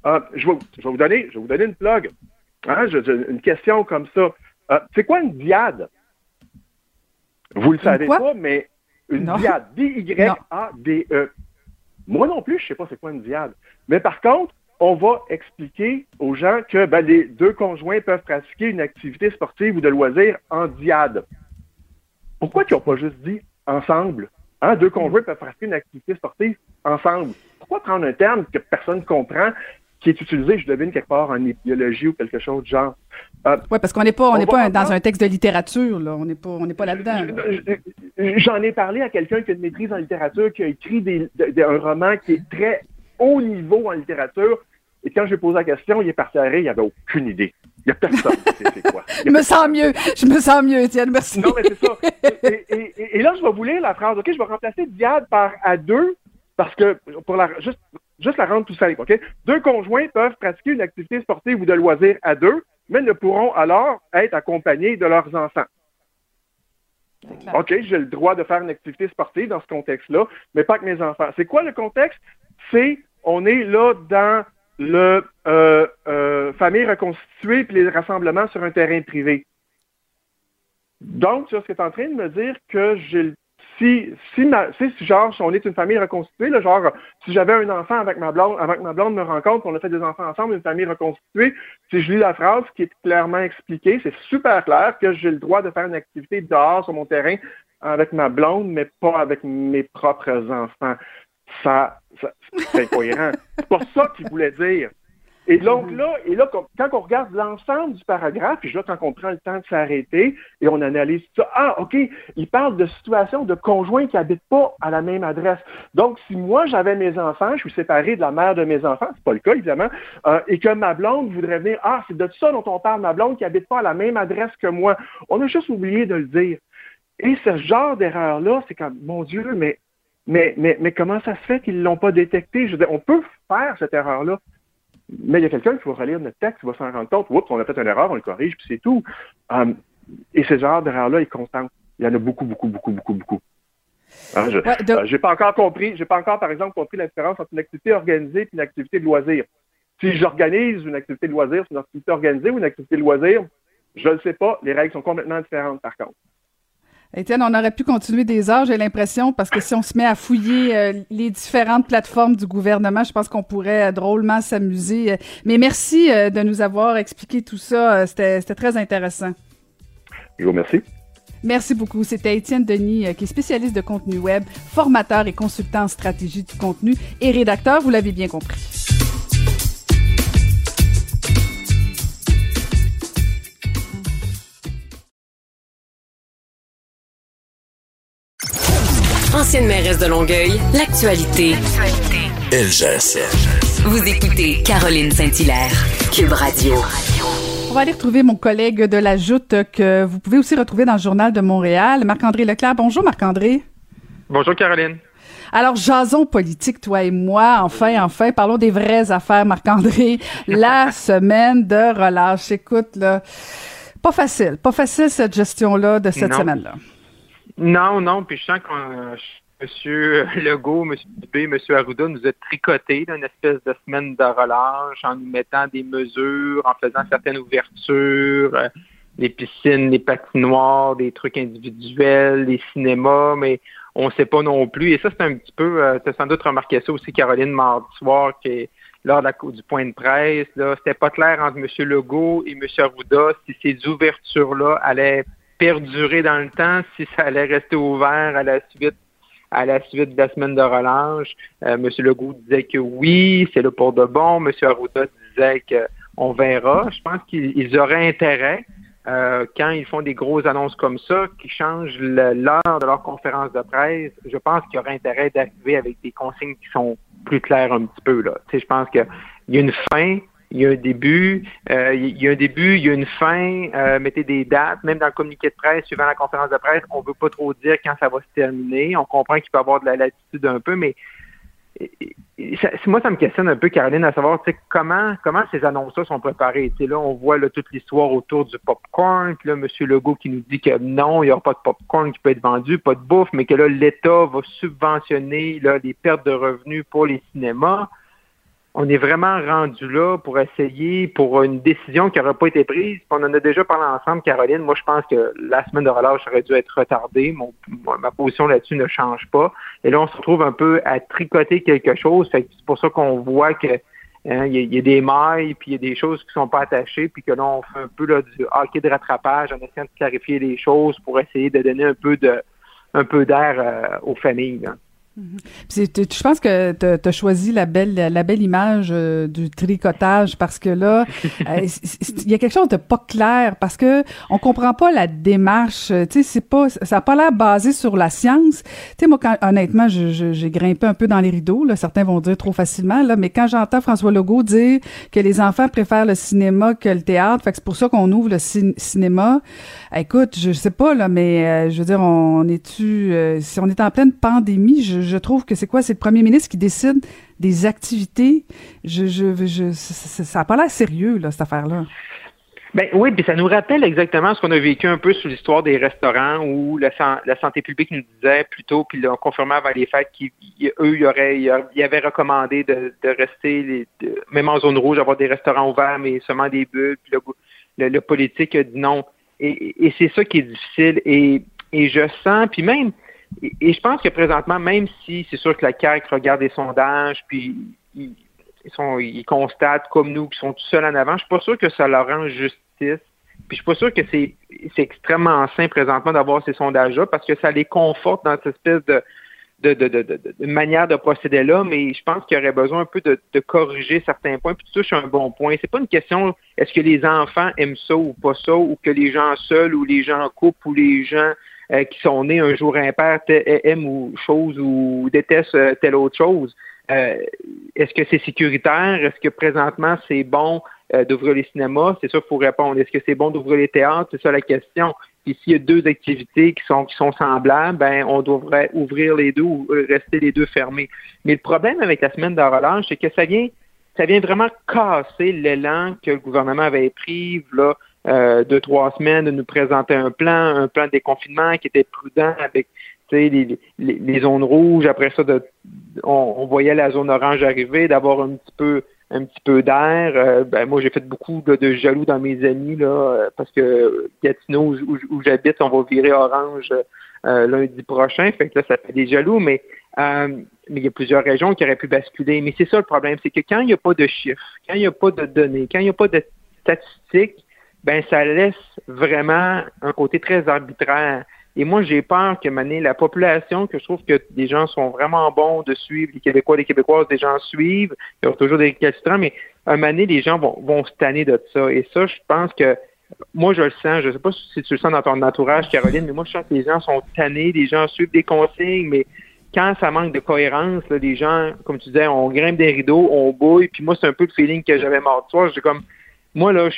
Euh, je, vais, vous donner, je vais vous donner une plug. Hein, une question comme ça. Euh, c'est quoi une diade? Vous le savez pas, mais une diade. D-Y-A-D-E. Moi non plus, je ne sais pas c'est quoi une diade. Mais par contre, on va expliquer aux gens que ben, les deux conjoints peuvent pratiquer une activité sportive ou de loisir en diade. Pourquoi ils n'ont pas juste dit ensemble? Hein, deux conjoints peuvent pratiquer une activité sportive ensemble. Pourquoi prendre un terme que personne ne comprend, qui est utilisé, je devine, quelque part en biologie ou quelque chose de genre? Euh, oui, parce qu'on n'est pas, on n'est pas dans un texte de littérature, là. On n'est pas, on n'est pas là-dedans. J'en ai parlé à quelqu'un qui a une maîtrise en littérature, qui a écrit des, un roman qui est très haut niveau en littérature. Et quand j'ai posé la question, il est parti à rire, il n'avait aucune idée. Il n'y a personne qui sait c'est quoi. je me sens mieux. Je me sens mieux, Étienne. Merci. Non, mais c'est ça. Et, là, je vais vous lire la phrase. OK, je vais remplacer diade par à deux parce que pour la juste, juste la rendre tout simple, OK? Deux conjoints peuvent pratiquer une activité sportive ou de loisir à deux, mais ne pourront alors être accompagnés de leurs enfants. OK, j'ai le droit de faire une activité sportive dans ce contexte-là, mais pas avec mes enfants. C'est quoi le contexte? C'est, on est là dans le euh, euh, famille reconstituée puis les rassemblements sur un terrain privé. Donc, tu es en train de me dire que j'ai si, si, on est une famille reconstituée, genre, si j'avais un enfant avec ma blonde, avec ma blonde me rencontre, on a fait des enfants ensemble, une famille reconstituée, si je lis la phrase qui est clairement expliquée, c'est super clair que j'ai le droit de faire une activité dehors sur mon terrain avec ma blonde, mais pas avec mes propres enfants. Ça, c'est incohérent. c'est pas ça qu'il voulait dire. Et donc là, et là, quand on regarde l'ensemble du paragraphe, puis là, quand on prend le temps de s'arrêter et on analyse ça, ah, OK, il parle de situations de conjoints qui habitent pas à la même adresse. Donc, si moi, j'avais mes enfants, je suis séparé de la mère de mes enfants, c'est pas le cas, évidemment, euh, et que ma blonde voudrait venir, ah, c'est de ça dont on parle, ma blonde qui habite pas à la même adresse que moi. On a juste oublié de le dire. Et ce genre d'erreur-là, c'est comme, mon Dieu, mais, mais, mais, mais comment ça se fait qu'ils l'ont pas détecté? Je veux dire, on peut faire cette erreur-là. Mais il y a quelqu'un qui va relire notre texte, qui va s'en rendre compte, oups, on a fait une erreur, on le corrige, puis c'est tout. Um, et ces genres d'erreurs-là, ils contentent. Il y en a beaucoup, beaucoup, beaucoup, beaucoup, beaucoup. Hein, je n'ai euh, pas encore compris, j'ai pas encore, par exemple, compris la différence entre une activité organisée et une activité de loisir. Si j'organise une activité de loisir, c'est une activité organisée ou une activité de loisir, je ne le sais pas. Les règles sont complètement différentes, par contre. Étienne, on aurait pu continuer des heures, j'ai l'impression, parce que si on se met à fouiller euh, les différentes plateformes du gouvernement, je pense qu'on pourrait euh, drôlement s'amuser. Mais merci euh, de nous avoir expliqué tout ça. C'était très intéressant. Je vous remercie. Merci beaucoup. C'était Étienne Denis, qui est spécialiste de contenu web, formateur et consultant en stratégie du contenu et rédacteur, vous l'avez bien compris. Ancienne mairesse de Longueuil, l'actualité. LGS. Vous écoutez Caroline Saint-Hilaire, Cube Radio. On va aller retrouver mon collègue de la Joute que vous pouvez aussi retrouver dans le Journal de Montréal, Marc-André Leclerc. Bonjour Marc-André. Bonjour Caroline. Alors, jason politique, toi et moi, enfin, enfin, parlons des vraies affaires, Marc-André. La semaine de relâche. Écoute, là, pas facile, pas facile cette gestion-là de cette semaine-là. Non, non, puis je sens que euh, M. Legault, M. Dubé, M. Arruda nous a tricoté d'une espèce de semaine de relâche en nous mettant des mesures, en faisant certaines ouvertures, euh, les piscines, les patinoires, des trucs individuels, les cinémas, mais on ne sait pas non plus. Et ça, c'est un petit peu, euh, tu as sans doute remarqué ça aussi, Caroline, mardi soir, qui lors de la, du point de presse, là, c'était pas clair entre M. Legault et M. Arruda si ces ouvertures-là allaient perdurer dans le temps si ça allait rester ouvert à la suite à la suite de la semaine de relâche. Euh, M. Legault disait que oui, c'est le pour de bon. M. Arruda disait qu'on verra. Je pense qu'ils auraient intérêt, euh, quand ils font des grosses annonces comme ça, qui changent l'heure de leur conférence de presse, je pense qu'il y aurait intérêt d'arriver avec des consignes qui sont plus claires un petit peu. Là. Je pense qu'il y a une fin, il y a un début, euh, il y a un début, il y a une fin, euh, mettez des dates, même dans le communiqué de presse, suivant la conférence de presse, on ne veut pas trop dire quand ça va se terminer. On comprend qu'il peut avoir de la latitude un peu, mais moi, ça me questionne un peu, Caroline, à savoir comment comment ces annonces-là sont préparées? là, on voit toute l'histoire autour du popcorn, puis là, M. Legault qui nous dit que non, il n'y aura pas de popcorn qui peut être vendu, pas de bouffe, mais que là, l'État va subventionner les pertes de revenus pour les cinémas on est vraiment rendu là pour essayer, pour une décision qui n'aurait pas été prise. On en a déjà parlé ensemble, Caroline. Moi, je pense que la semaine de relâche aurait dû être retardée. ma position là-dessus ne change pas. Et là, on se retrouve un peu à tricoter quelque chose. C'est pour ça qu'on voit que hein, il y, a des mailles, puis il y a des choses qui sont pas attachées, puis que là, on fait un peu là, du hockey de rattrapage en essayant de clarifier les choses pour essayer de donner un peu de un peu d'air euh, aux familles. Je pense que tu as choisi la belle, la belle image euh, du tricotage parce que là, euh, il y a quelque chose de pas clair parce que on comprend pas la démarche. Tu sais, c'est pas, ça a pas l'air basé sur la science. Tu sais, moi, quand, honnêtement, j'ai grimpé un peu dans les rideaux. Là, certains vont dire trop facilement. Là, mais quand j'entends François Legault dire que les enfants préfèrent le cinéma que le théâtre, fait que c'est pour ça qu'on ouvre le cinéma. Écoute, je sais pas là, mais euh, je veux dire, on est-tu, si on est en pleine pandémie, je je trouve que c'est quoi? C'est le premier ministre qui décide des activités. Je, je, ça n'a pas l'air sérieux, là, cette affaire-là. Ben oui, puis ça nous rappelle exactement ce qu'on a vécu un peu sur l'histoire des restaurants où la, santé publique nous disait plutôt, puis l'ont confirmé avant les fêtes qu'eux, ils, avaient recommandé de, rester, même en zone rouge, avoir des restaurants ouverts, mais seulement des bulles, puis le, politique a dit non. Et, c'est ça qui est difficile. Et je sens, puis même, et, je pense que présentement, même si c'est sûr que la CAQ regarde des sondages, puis ils, constatent comme nous qu'ils sont tout seuls en avant, je suis pas sûr que ça leur rend justice. Puis je suis pas sûr que c'est extrêmement sain présentement d'avoir ces sondages-là parce que ça les conforte dans cette espèce de, de, manière de procéder là, mais je pense qu'il y aurait besoin un peu de, corriger certains points. Puis tu touches un bon point. C'est pas une question est-ce que les enfants aiment ça ou pas ça, ou que les gens seuls ou les gens en couple ou les gens euh, qui sont nés un jour impair aiment ou chose ou détestent euh, telle autre chose. Euh, est-ce que c'est sécuritaire? Est-ce que présentement c'est bon d'ouvrir les cinémas? C'est ça qu'il faut répondre. Est-ce que c'est bon d'ouvrir les théâtres? C'est ça la question. Puis s'il y a deux activités qui sont qui sont semblables, ben on devrait ouvrir les deux ou rester les deux fermés. Mais le problème avec la semaine de relâche, c'est que ça vient ça vient vraiment casser l'élan que le gouvernement avait pris là euh, deux, trois semaines de nous présenter un plan, un plan de déconfinement qui était prudent avec les, les, zones rouges. Après ça, de, on, voyait la zone orange arriver, d'avoir un petit peu un petit peu d'air. Euh, ben, moi, j'ai fait beaucoup de, jaloux dans mes amis là, euh, parce que Gatineau, où, j'habite, on va virer orange lundi prochain. Fait que là, ça fait des jaloux, mais mais il y a plusieurs régions qui auraient pu basculer. Mais c'est ça le problème, c'est que quand il n'y a pas de chiffres, quand il n'y a pas de données, quand il n'y a pas de statistiques, ben ça laisse vraiment un côté très arbitraire. Et moi, j'ai peur que mané la population, que je trouve que des gens sont vraiment bons de suivre, les Québécois, les Québécoises, des gens suivent, il y a toujours des récalcitrants, mais un moment les gens vont, vont se tanner de ça. Et ça, je pense que moi, je le sens, je ne sais pas si tu le sens dans ton entourage, Caroline, mais moi, je sens que les gens sont tannés, les gens suivent des consignes, mais quand ça manque de cohérence, les gens, comme tu disais, on grimpe des rideaux, on bouille, puis moi, c'est un peu le feeling que j'avais mort de soir. J'ai comme, moi, là,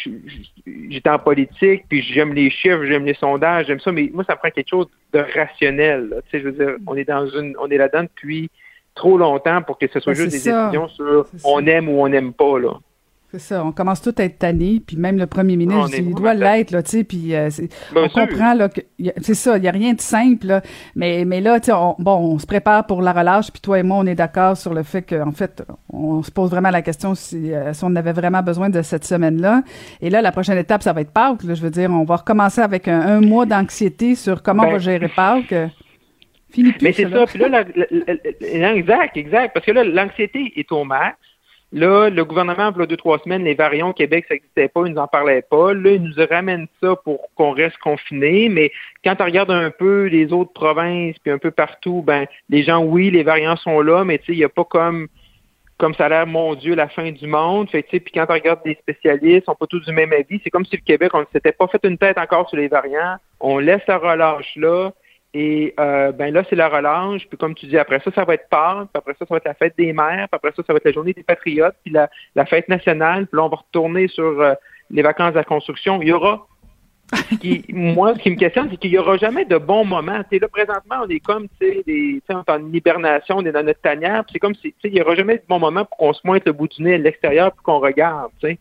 j'étais en politique, puis j'aime les chiffres, j'aime les sondages, j'aime ça, mais moi, ça prend quelque chose de rationnel. Tu sais, je veux dire, on est dans une, on est là-dedans depuis trop longtemps pour que ce soit juste des décisions sur on aime ou on n'aime pas, là. C'est ça, on commence tout à être tanné, puis même le premier ministre, il doit l'être, là, tu sais, puis euh, on comprend, là, que c'est ça, il n'y a rien de simple, là, mais, mais là, tu sais, bon, on se prépare pour la relâche, puis toi et moi, on est d'accord sur le fait qu'en fait, on se pose vraiment la question si, euh, si on avait vraiment besoin de cette semaine-là. Et là, la prochaine étape, ça va être Pâques, là, je veux dire, on va recommencer avec un, mois d'anxiété sur comment on va ben gérer Pâques. Fini plus, Mais c'est ça, puis là, exact, exact, parce que là, l'anxiété est au max, Là, le gouvernement, il y deux, trois semaines, les variants au Québec, ça n'existait pas, ils nous en parlaient pas. Là, ils nous ramènent ça pour qu'on reste confiné. Mais quand on regarde un peu les autres provinces, puis un peu partout, ben, les gens, oui, les variants sont là, mais tu sais, il n'y a pas comme comme ça a l'air, mon Dieu, la fin du monde. Fait puis quand on regarde des spécialistes, on pas tous du même avis. C'est comme si le Québec, on ne s'était pas fait une tête encore sur les variants. On laisse la relâche là. Et euh, ben là, c'est la relâche. Puis comme tu dis, après ça, ça va être Pâques. Puis après ça, ça va être la fête des mères. Puis après ça, ça va être la journée des patriotes. Puis la, fête nationale. Puis là, on va retourner sur euh, les vacances de la construction. Il y aura moi, ce qui me questionne, c'est qu'il n'y aura jamais de bons moments. T'sais, là, présentement, on est comme, tu sais, on est en hibernation, on est dans notre tanière, c'est comme si, il n'y aura jamais de bons moments pour qu'on se pointe le bout du nez à l'extérieur pour qu'on regarde, tu sais.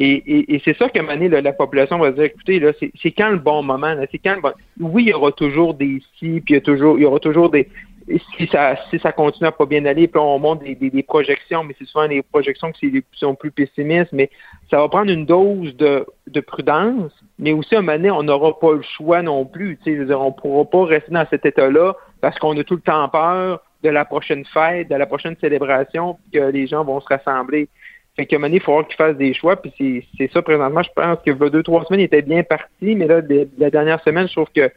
Et, et, c'est ça moment donné, la population va dire, écoutez, là, c'est quand le bon moment, c'est quand le bon... Oui, il y aura toujours des si, puis il y, a toujours, il y aura toujours des, si ça, si ça continue à pas bien aller, puis on monte des, des, projections, mais c'est souvent des projections qui sont plus pessimistes, mais ça va prendre une dose de, de prudence, mais aussi à un moment donné, on n'aura pas le choix non plus. Tu sais, on ne pourra pas rester dans cet état-là parce qu'on a tout le temps peur de la prochaine fête, de la prochaine célébration, que les gens vont se rassembler. Fait qu'à un moment donné, il faut qu'ils fassent des choix, puis c'est ça présentement. Je pense que deux, trois semaines, il était bien parti, mais là, la dernière semaine, je trouve que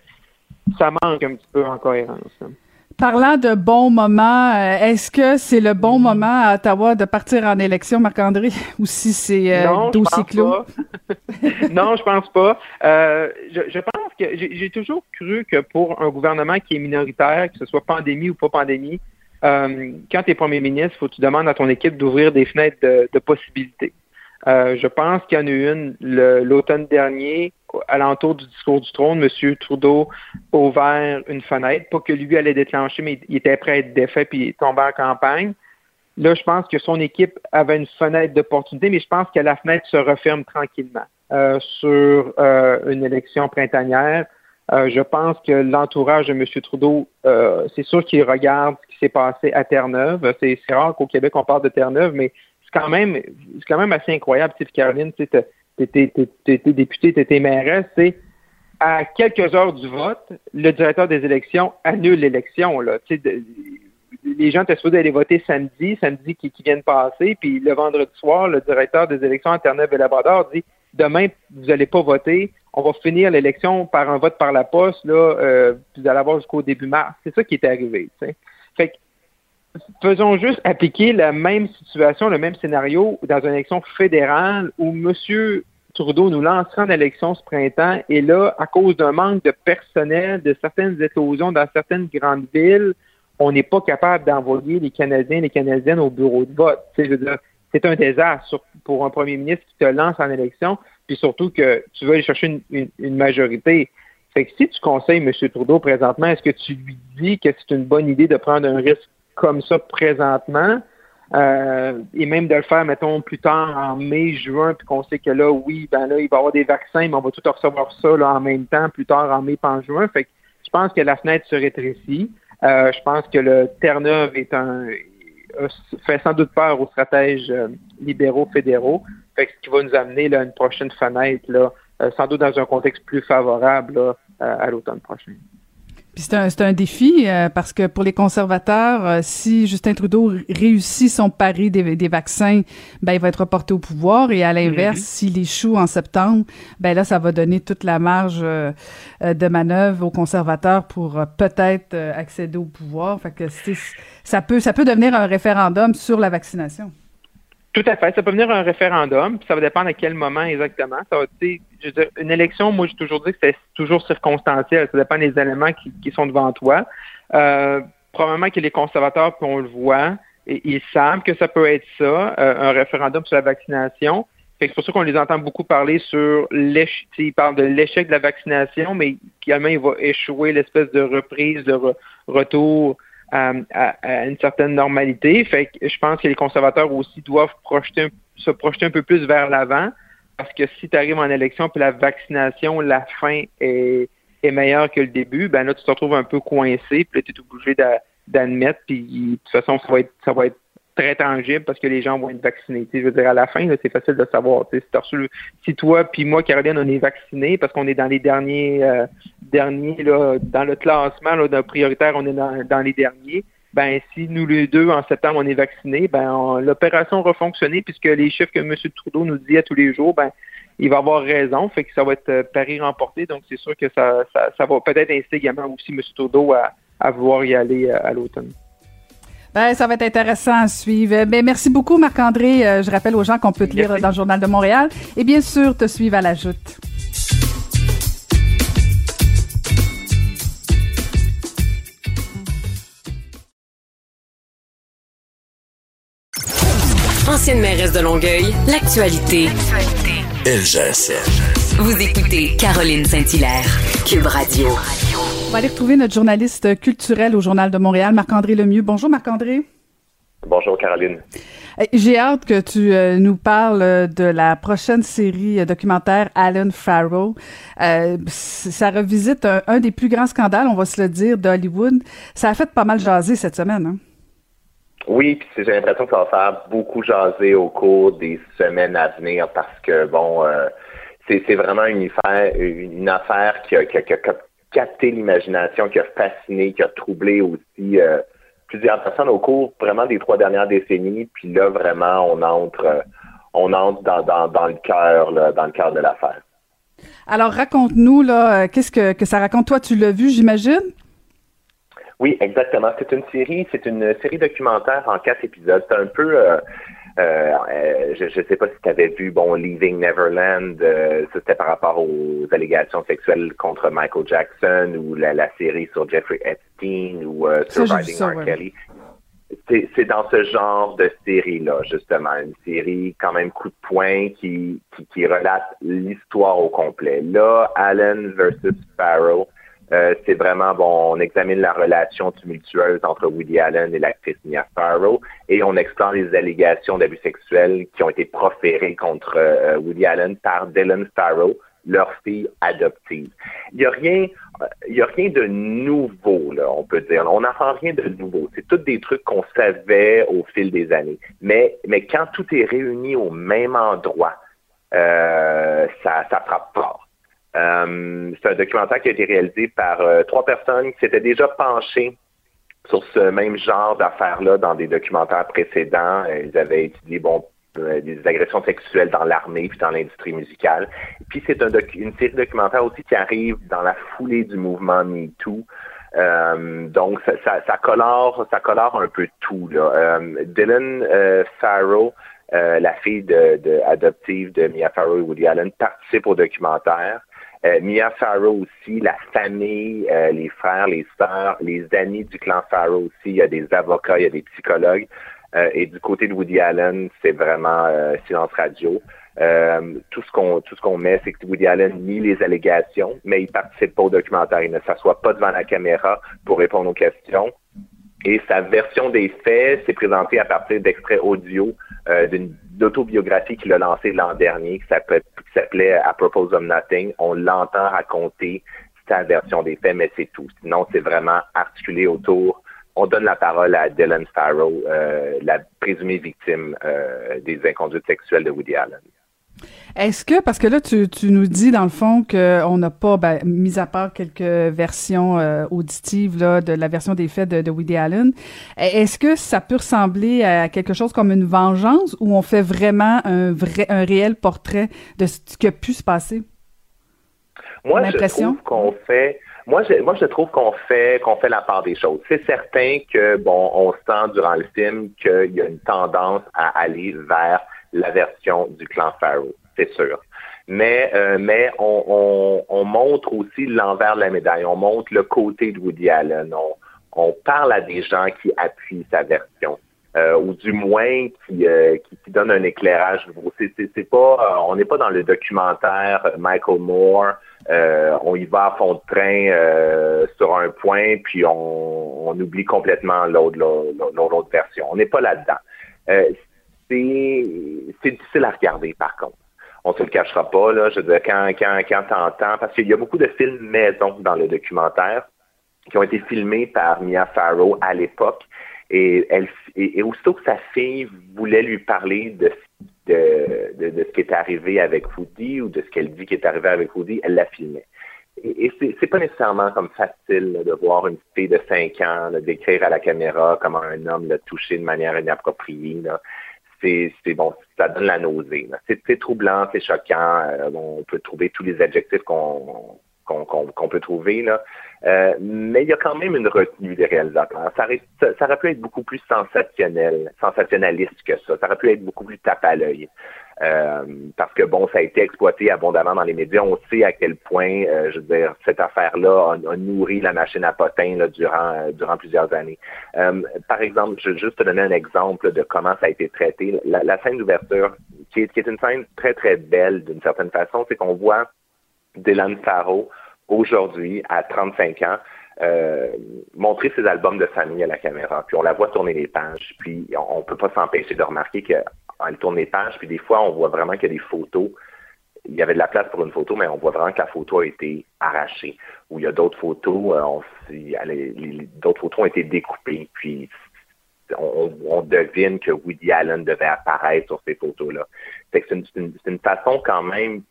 ça manque un petit peu en cohérence. Parlant de bons moments, euh, est-ce que c'est le bon mm. moment à Ottawa de partir en élection, Marc-André, ou si c'est euh, dossier clos? non, je pense pas. Euh, je, pense que j'ai toujours cru que pour un gouvernement qui est minoritaire, que ce soit pandémie ou pas pandémie, quand tu es premier ministre, il faut que tu demandes à ton équipe d'ouvrir des fenêtres de possibilités. Euh, je pense qu'il y en a une l'automne dernier, à l'entour du discours du trône, M. Trudeau a ouvert une fenêtre, pas que lui allait déclencher, mais il était prêt à être défait puis tomber en campagne. Là, je pense que son équipe avait une fenêtre d'opportunité, mais je pense que la fenêtre se referme tranquillement euh, sur euh, une élection printanière. je pense que l'entourage de M. Trudeau, c'est sûr qu'il regarde ce qui s'est passé à Terre-Neuve. C'est rare qu'au Québec, on parle de Terre-Neuve, mais quand même, c'est quand même assez incroyable, tu Caroline, tu étais députée, tu étais mairesse, c'est à quelques heures du vote, le directeur des élections annule l'élection. Les gens étaient supposés aller voter samedi, samedi qui, qui vient de passer, puis le vendredi soir, le directeur des élections Internet et Labrador dit demain, vous n'allez pas voter, on va finir l'élection par un vote par la poste, là, euh, vous allez avoir jusqu'au début mars. C'est ça qui est arrivé. Fait que faisons juste appliquer la même situation, le même scénario dans une élection fédérale où M. Trudeau nous lancera en élection ce printemps et là, à cause d'un manque de personnel, de certaines éclosions dans certaines grandes villes, on n'est pas capable d'envoyer les Canadiens et les Canadiennes au bureau de vote. C'est un désastre pour un premier ministre qui te lance en élection, puis surtout que tu veux aller chercher une, une majorité. Fait que si tu conseilles M. Trudeau présentement, est-ce que tu lui dis que c'est une bonne idée de prendre un risque comme ça présentement. Euh, et même de le faire, mettons, plus tard en mai, juin, puis qu'on sait que là, oui, ben là, il va y avoir des vaccins, mais on va tout recevoir ça là, en même temps, plus tard en mai, pas en juin. Fait que je pense que la fenêtre se rétrécit. Euh, je pense que le Terre-Neuve est un fait sans doute peur aux stratèges euh, libéraux fédéraux. Fait que ce qui va nous amener là, une prochaine fenêtre, là, sans doute dans un contexte plus favorable à l'automne prochain. Puis c'est un, un, défi euh, parce que pour les conservateurs, euh, si Justin Trudeau réussit son pari des, des, vaccins, ben il va être reporté au pouvoir et à l'inverse, mm-hmm. s'il échoue en septembre, ben là ça va donner toute la marge euh, de manœuvre aux conservateurs pour peut-être accéder au pouvoir. Fait que ça peut ça peut devenir un référendum sur la vaccination. Tout à fait. Ça peut venir un référendum, puis ça va dépendre à quel moment exactement. Ça va, je veux dire, une élection, moi, j'ai toujours dit que c'est toujours circonstanciel. Ça dépend des éléments qui, sont devant toi. Euh, probablement que les conservateurs, puis on le voit, ils savent que ça peut être ça, euh, un référendum sur la vaccination. C'est pour ça qu'on les entend beaucoup parler sur l'échec. Ils parlent de l'échec de la vaccination, mais également, il va échouer l'espèce de reprise, de retour à, une certaine normalité. Fait que je pense que les conservateurs aussi doivent projeter, se projeter un peu plus vers l'avant parce que si tu arrives en élection puis la vaccination, la fin est, est meilleure que le début, ben là, tu te retrouves un peu coincé, puis là, tu es obligé d'admettre, puis de toute façon, ça va être, ça va être très tangible parce que les gens vont être vaccinés. je veux dire, à la fin, c'est facile de savoir. Si, si toi puis moi, Caroline, on est vaccinés parce qu'on est dans les derniers, euh, derniers là, dans le classement là, prioritaire, on est dans, les derniers. Ben, si nous les deux, en septembre, on est vaccinés, ben l'opération va fonctionner puisque les chiffres que M. Trudeau nous dit à tous les jours, ben il va avoir raison, fait que ça va être euh, pari remporté, donc c'est sûr que ça, ça, va peut-être inciter également aussi M. Trudeau à, à vouloir y aller euh, à l'automne. Ben, ça va être intéressant à suivre. Ben, merci beaucoup, Marc-André. Euh, je rappelle aux gens qu'on peut te lire dans le Journal de Montréal et bien sûr te suivre à la joute. Ancienne mairesse de Longueuil, l'actualité. ça. Vous écoutez Caroline Saint-Hilaire, Cube Radio. On va aller retrouver notre journaliste culturel au Journal de Montréal, Marc-André Lemieux. Bonjour Marc-André. Bonjour Caroline. J'ai hâte que tu euh, nous parles euh, de la prochaine série euh, documentaire Alan Farrow. ça revisite un, des plus grands scandales, on va se le dire, d'Hollywood. Ça a fait pas mal jaser cette semaine. Hein? Oui, puis j'ai l'impression que ça va faire beaucoup jaser au cours des semaines à venir parce que, bon, c'est vraiment une affaire, une affaire qui a, qui a capté l'imagination, qui a fasciné, qui a troublé aussi plusieurs personnes au cours vraiment des trois dernières décennies. Puis là, vraiment, on entre, euh, on entre dans, dans, dans le cœur, dans le cœur de l'affaire. Alors, raconte-nous, là, euh, qu'est-ce que, que ça raconte? Toi, tu l'as vu, j'imagine? Oui, exactement. C'est une série, c'est une série documentaire en quatre épisodes. C'est un peu, euh, euh, euh, je ne sais pas si tu avais vu, bon, Leaving Neverland, euh, c'était par rapport aux allégations sexuelles contre Michael Jackson ou la, série sur Jeffrey Epstein ou Surviving R. Kelly. C'est dans ce genre de série-là, justement, une série quand même coup de poing qui, qui, qui relate l'histoire au complet. Là, Allen versus Farrell, euh, c'est vraiment, bon, on examine la relation tumultueuse entre Woody Allen et l'actrice Mia Farrow et on explore les allégations d'abus sexuels qui ont été proférées contre euh, Woody Allen par Dylan Farrow, leur fille adoptive. Il n'y a rien, a rien de nouveau, là, on peut dire. On n'apprend rien de nouveau. C'est tous des trucs qu'on savait au fil des années. Mais, mais quand tout est réuni au même endroit, euh, ça, ça frappe fort. Euh, c'est un documentaire qui a été réalisé par euh, trois personnes qui s'étaient déjà penchées sur ce même genre d'affaires-là dans des documentaires précédents. Euh, ils avaient étudié bon, des agressions sexuelles dans l'armée puis dans l'industrie musicale. puis c'est un une série documentaire aussi qui arrive dans la foulée du mouvement MeToo. Euh, donc ça, ça, colore, ça colore un peu tout. Dylan Farrow, la fille de, adoptive de Mia Farrow et Woody Allen, participe au documentaire. Euh, Mia Farrow aussi, la famille, euh, les frères, les sœurs, les amis du clan Farrow aussi. Il y a des avocats, il y a des psychologues. Euh, et du côté de Woody Allen, c'est vraiment silence radio. tout ce qu'on tout ce qu'on met, c'est que Woody Allen nie les allégations, mais il participe pas au documentaire. Il ne s'assoit pas devant la caméra pour répondre aux questions. Et sa version des faits s'est présentée à partir d'extraits audio euh, d'une autobiographie qu'il a lancée l'an dernier qui s'appelait A Propose of Nothing. On l'entend raconter sa version des faits, mais c'est tout. Sinon, c'est vraiment articulé autour. On donne la parole à Dylan Farrow, euh, la présumée victime euh, des inconduites sexuelles de Woody Allen. Est-ce que, parce que là, tu, nous dis dans le fond qu'on n'a pas, ben, mis à part quelques versions euh, auditives là, de la version des faits de, de Woody Allen, est-ce que ça peut ressembler à quelque chose comme une vengeance ou on fait vraiment un vrai, un réel portrait de ce qui a pu se passer? Moi, je trouve qu'on fait, moi, je, moi, je trouve qu'on fait, qu'on fait la part des choses. C'est certain que, bon, on sent durant le film qu'il y a une tendance à aller vers la version du clan Pharaoh, c'est sûr. Mais, euh, mais on, on, montre aussi l'envers de la médaille. On montre le côté de Woody Allen. On, on parle à des gens qui appuient sa version. Euh, ou du moins qui, euh, qui, qui, donne un éclairage. C'est, pas, on n'est pas dans le documentaire Michael Moore. on y va à fond de train sur un point, puis on, on oublie complètement l'autre, l'autre, version. On n'est pas là-dedans c'est difficile à regarder, par contre. On se le cachera pas, là. Je veux dire, quand, quand, quand t'entends, parce qu'il y a beaucoup de films maison dans le documentaire qui ont été filmés par Mia Farrow à l'époque. Et, aussitôt que sa fille voulait lui parler de, ce qui est arrivé avec Woody ou de ce qu'elle dit qui est arrivé avec Woody, elle la filmait. Et, et c'est pas nécessairement comme facile de voir une fille de 5 ans décrire à la caméra comment un homme l'a touché de manière inappropriée. C'est bon, ça donne la nausée. C'est troublant, c'est choquant. Euh, on peut trouver tous les adjectifs qu'on peut trouver là. Euh, mais il y a quand même une retenue des réalisateurs. Ça, ça, aurait pu être beaucoup plus sensationnel, sensationnaliste que ça. Ça aurait pu être beaucoup plus tape à l'œil. Euh, parce que bon, ça a été exploité abondamment dans les médias. On sait à quel point, euh, je veux dire, cette affaire-là a, nourri la machine à potins là, durant euh, durant plusieurs années. par exemple, je vais juste te donner un exemple de comment ça a été traité. La, scène d'ouverture qui est, qui est une scène très, très belle d'une certaine façon, c'est qu'on voit Dylan Farrow aujourd'hui, à 35 ans, euh, montrer ses albums de famille à la caméra. Puis on la voit tourner les pages. Puis on, ne peut pas s'empêcher de remarquer qu'elle tourne les pages. Puis des fois, on voit vraiment qu'il y a des photos. Il y avait de la place pour une photo, mais on voit vraiment que la photo a été arrachée. Ou il y a d'autres photos, euh, d'autres photos ont été découpées. Puis on, devine que Woody Allen devait apparaître sur ces photos-là. C'est une, une, façon quand même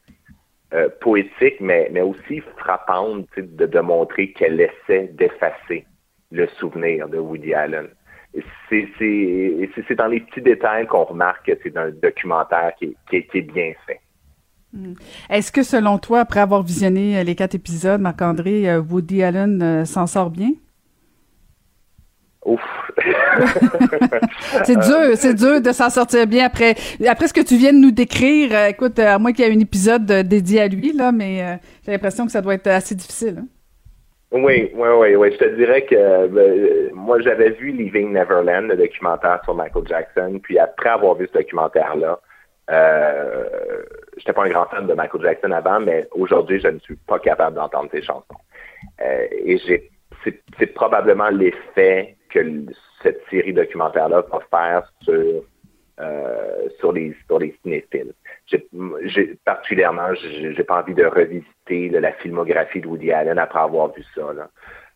euh, poétique, mais, aussi frappante de montrer qu'elle essaie d'effacer le souvenir de Woody Allen. C'est dans les petits détails qu'on remarque que c'est un documentaire qui, qui, qui est bien fait. Hmm. Est-ce que selon toi, après avoir visionné les quatre épisodes, Marc-André, euh, Woody Allen euh, s'en sort bien? Ouf. c'est dur, c'est dur de s'en sortir bien après après ce que tu viens de nous décrire. Euh, écoute, à moins qu'il y ait un épisode euh, dédié à lui là, mais euh, j'ai l'impression que ça doit être assez difficile. Hein. Oui, oui, oui, oui. Je te dirais que ben, moi j'avais vu Leaving Neverland, le documentaire sur Michael Jackson, puis après avoir vu ce documentaire-là, euh, j'étais pas un grand fan de Michael Jackson avant, mais aujourd'hui je ne suis pas capable d'entendre ses chansons. et j'ai c'est probablement l'effet que cette série documentaire-là va faire sur, euh, sur, les, sur les cinéphiles. J'ai, particulièrement, j'ai pas envie de revisiter la filmographie de Woody Allen après avoir vu ça.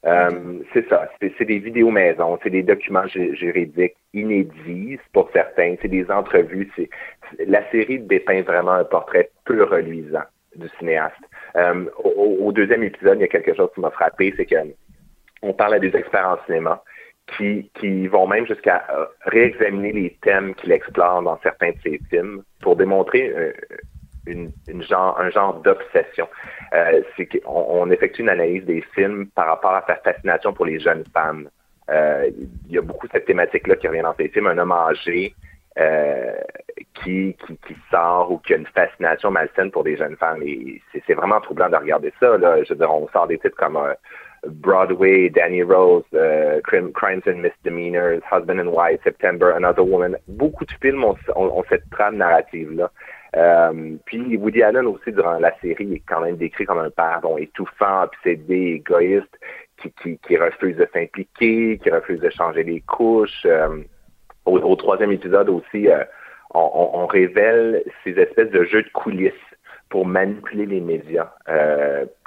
Euh, c'est ça, c'est, des vidéos maison, c'est des documents juridiques inédits pour certains, c'est des entrevues. C'est, la série dépeint vraiment un portrait peu reluisant du cinéaste. Euh, au, au, deuxième épisode, il y a quelque chose qui m'a frappé, c'est que on parle à des experts en cinéma qui, qui vont même jusqu'à euh, réexaminer les thèmes qu'il explore dans certains de ses films pour démontrer euh, une, une, genre, un genre d'obsession. Euh, c'est qu'on on effectue une analyse des films par rapport à sa fascination pour les jeunes femmes. Euh, il y a beaucoup cette thématique-là qui revient dans ses films, un homme âgé qui, qui, qui, sort ou qui a une fascination malsaine pour des jeunes femmes. C'est vraiment troublant de regarder ça. Là. Je veux dire, on sort des titres comme Broadway, Danny Rose, uh, Crimes and Misdemeanors, Husband and Wife, September, Another Woman. Beaucoup de films ont, cette trame narrative-là. Euh, puis Woody Allen aussi, durant la série, est quand même décrit comme un père bon, étouffant, obsédé, égoïste, qui, qui, qui refuse de s'impliquer, qui refuse de changer les couches. Euh, au, troisième épisode aussi, euh, on, révèle ces espèces de jeux de coulisses pour manipuler les médias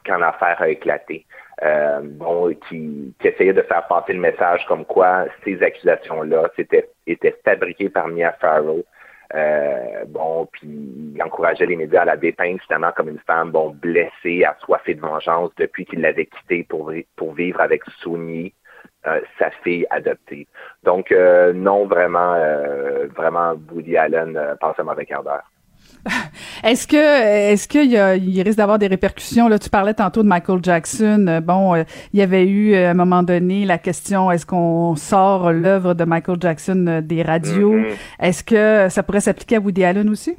quand l'affaire a éclaté euh, bon, qui, qui, essayait de faire passer le message comme quoi ces accusations-là étaient, étaient fabriquées par Mia Farrow. Euh, bon, puis il encourageait les médias à la dépeindre justement comme une femme bon blessée, assoiffée de vengeance depuis qu'il l'avait quittée pour, pour vivre avec Souni, euh, sa fille adoptée. Donc euh, non, vraiment, euh, vraiment Woody Allen passe un mauvais quart. Est-ce que est-ce qu'il il risque d'avoir des répercussions? Là Tu parlais tantôt de Michael Jackson. Euh, bon, euh, il y avait eu euh, à un moment donné la question est-ce qu'on sort l'œuvre de Michael Jackson des radios? Mm-hmm. Est-ce que ça pourrait s'appliquer à Woody Allen aussi?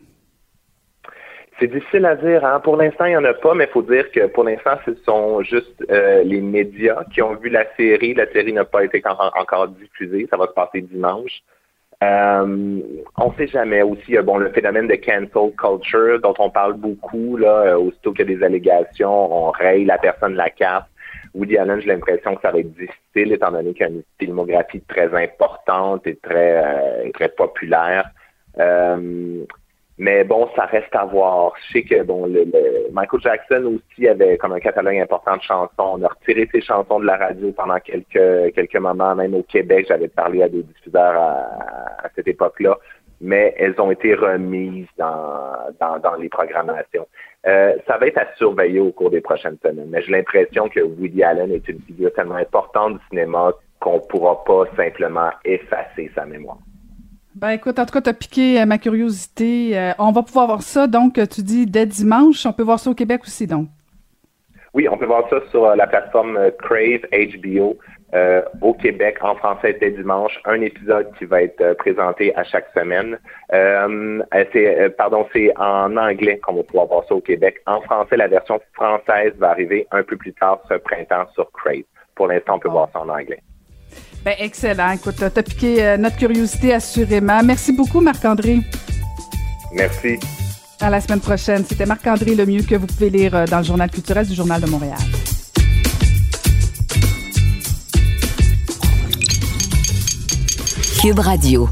C'est difficile à dire. Hein? Pour l'instant, il n'y en a pas, mais il faut dire que pour l'instant, ce sont juste les médias qui ont vu la série. La série n'a pas été encore diffusée. Ça va se passer dimanche. Euh, on sait jamais aussi, bon, le phénomène de cancel culture dont on parle beaucoup, là, euh, aussitôt qu'il y a des allégations, on raye la personne de la carte. Woody Allen, j'ai l'impression que ça va être difficile étant donné qu'il y a une filmographie très importante et très, euh, très populaire. Euh, mais bon, ça reste à voir. Je sais que bon, le, Michael Jackson aussi avait comme un catalogue important de chansons. On a retiré ses chansons de la radio pendant quelques quelques moments, même au Québec, j'avais parlé à des diffuseurs à, à cette époque-là, mais elles ont été remises dans, dans, dans les programmations. Euh, ça va être à surveiller au cours des prochaines semaines. Mais j'ai l'impression que Woody Allen est une figure tellement importante du cinéma qu'on ne pourra pas simplement effacer sa mémoire. Ben écoute, en tout cas, t'as piqué euh, ma curiosité. Euh, on va pouvoir voir ça, donc, tu dis dès dimanche. On peut voir ça au Québec aussi, donc. Oui, on peut voir ça sur euh, la plateforme Crave HBO au Québec en français dès dimanche. Un épisode qui va être présenté à chaque semaine. c'est, pardon, c'est en anglais qu'on va pouvoir voir ça au Québec. En français, la version française va arriver un peu plus tard ce printemps sur Crave. Pour l'instant, on peut voir ça en anglais. Ben, excellent. Écoute, t'as piqué euh, notre curiosité assurément. Merci beaucoup, Marc-André. Merci. À la semaine prochaine. C'était Marc-André Lemieux que vous pouvez lire euh, dans le Journal culturel du Journal de Montréal. Cube Radio.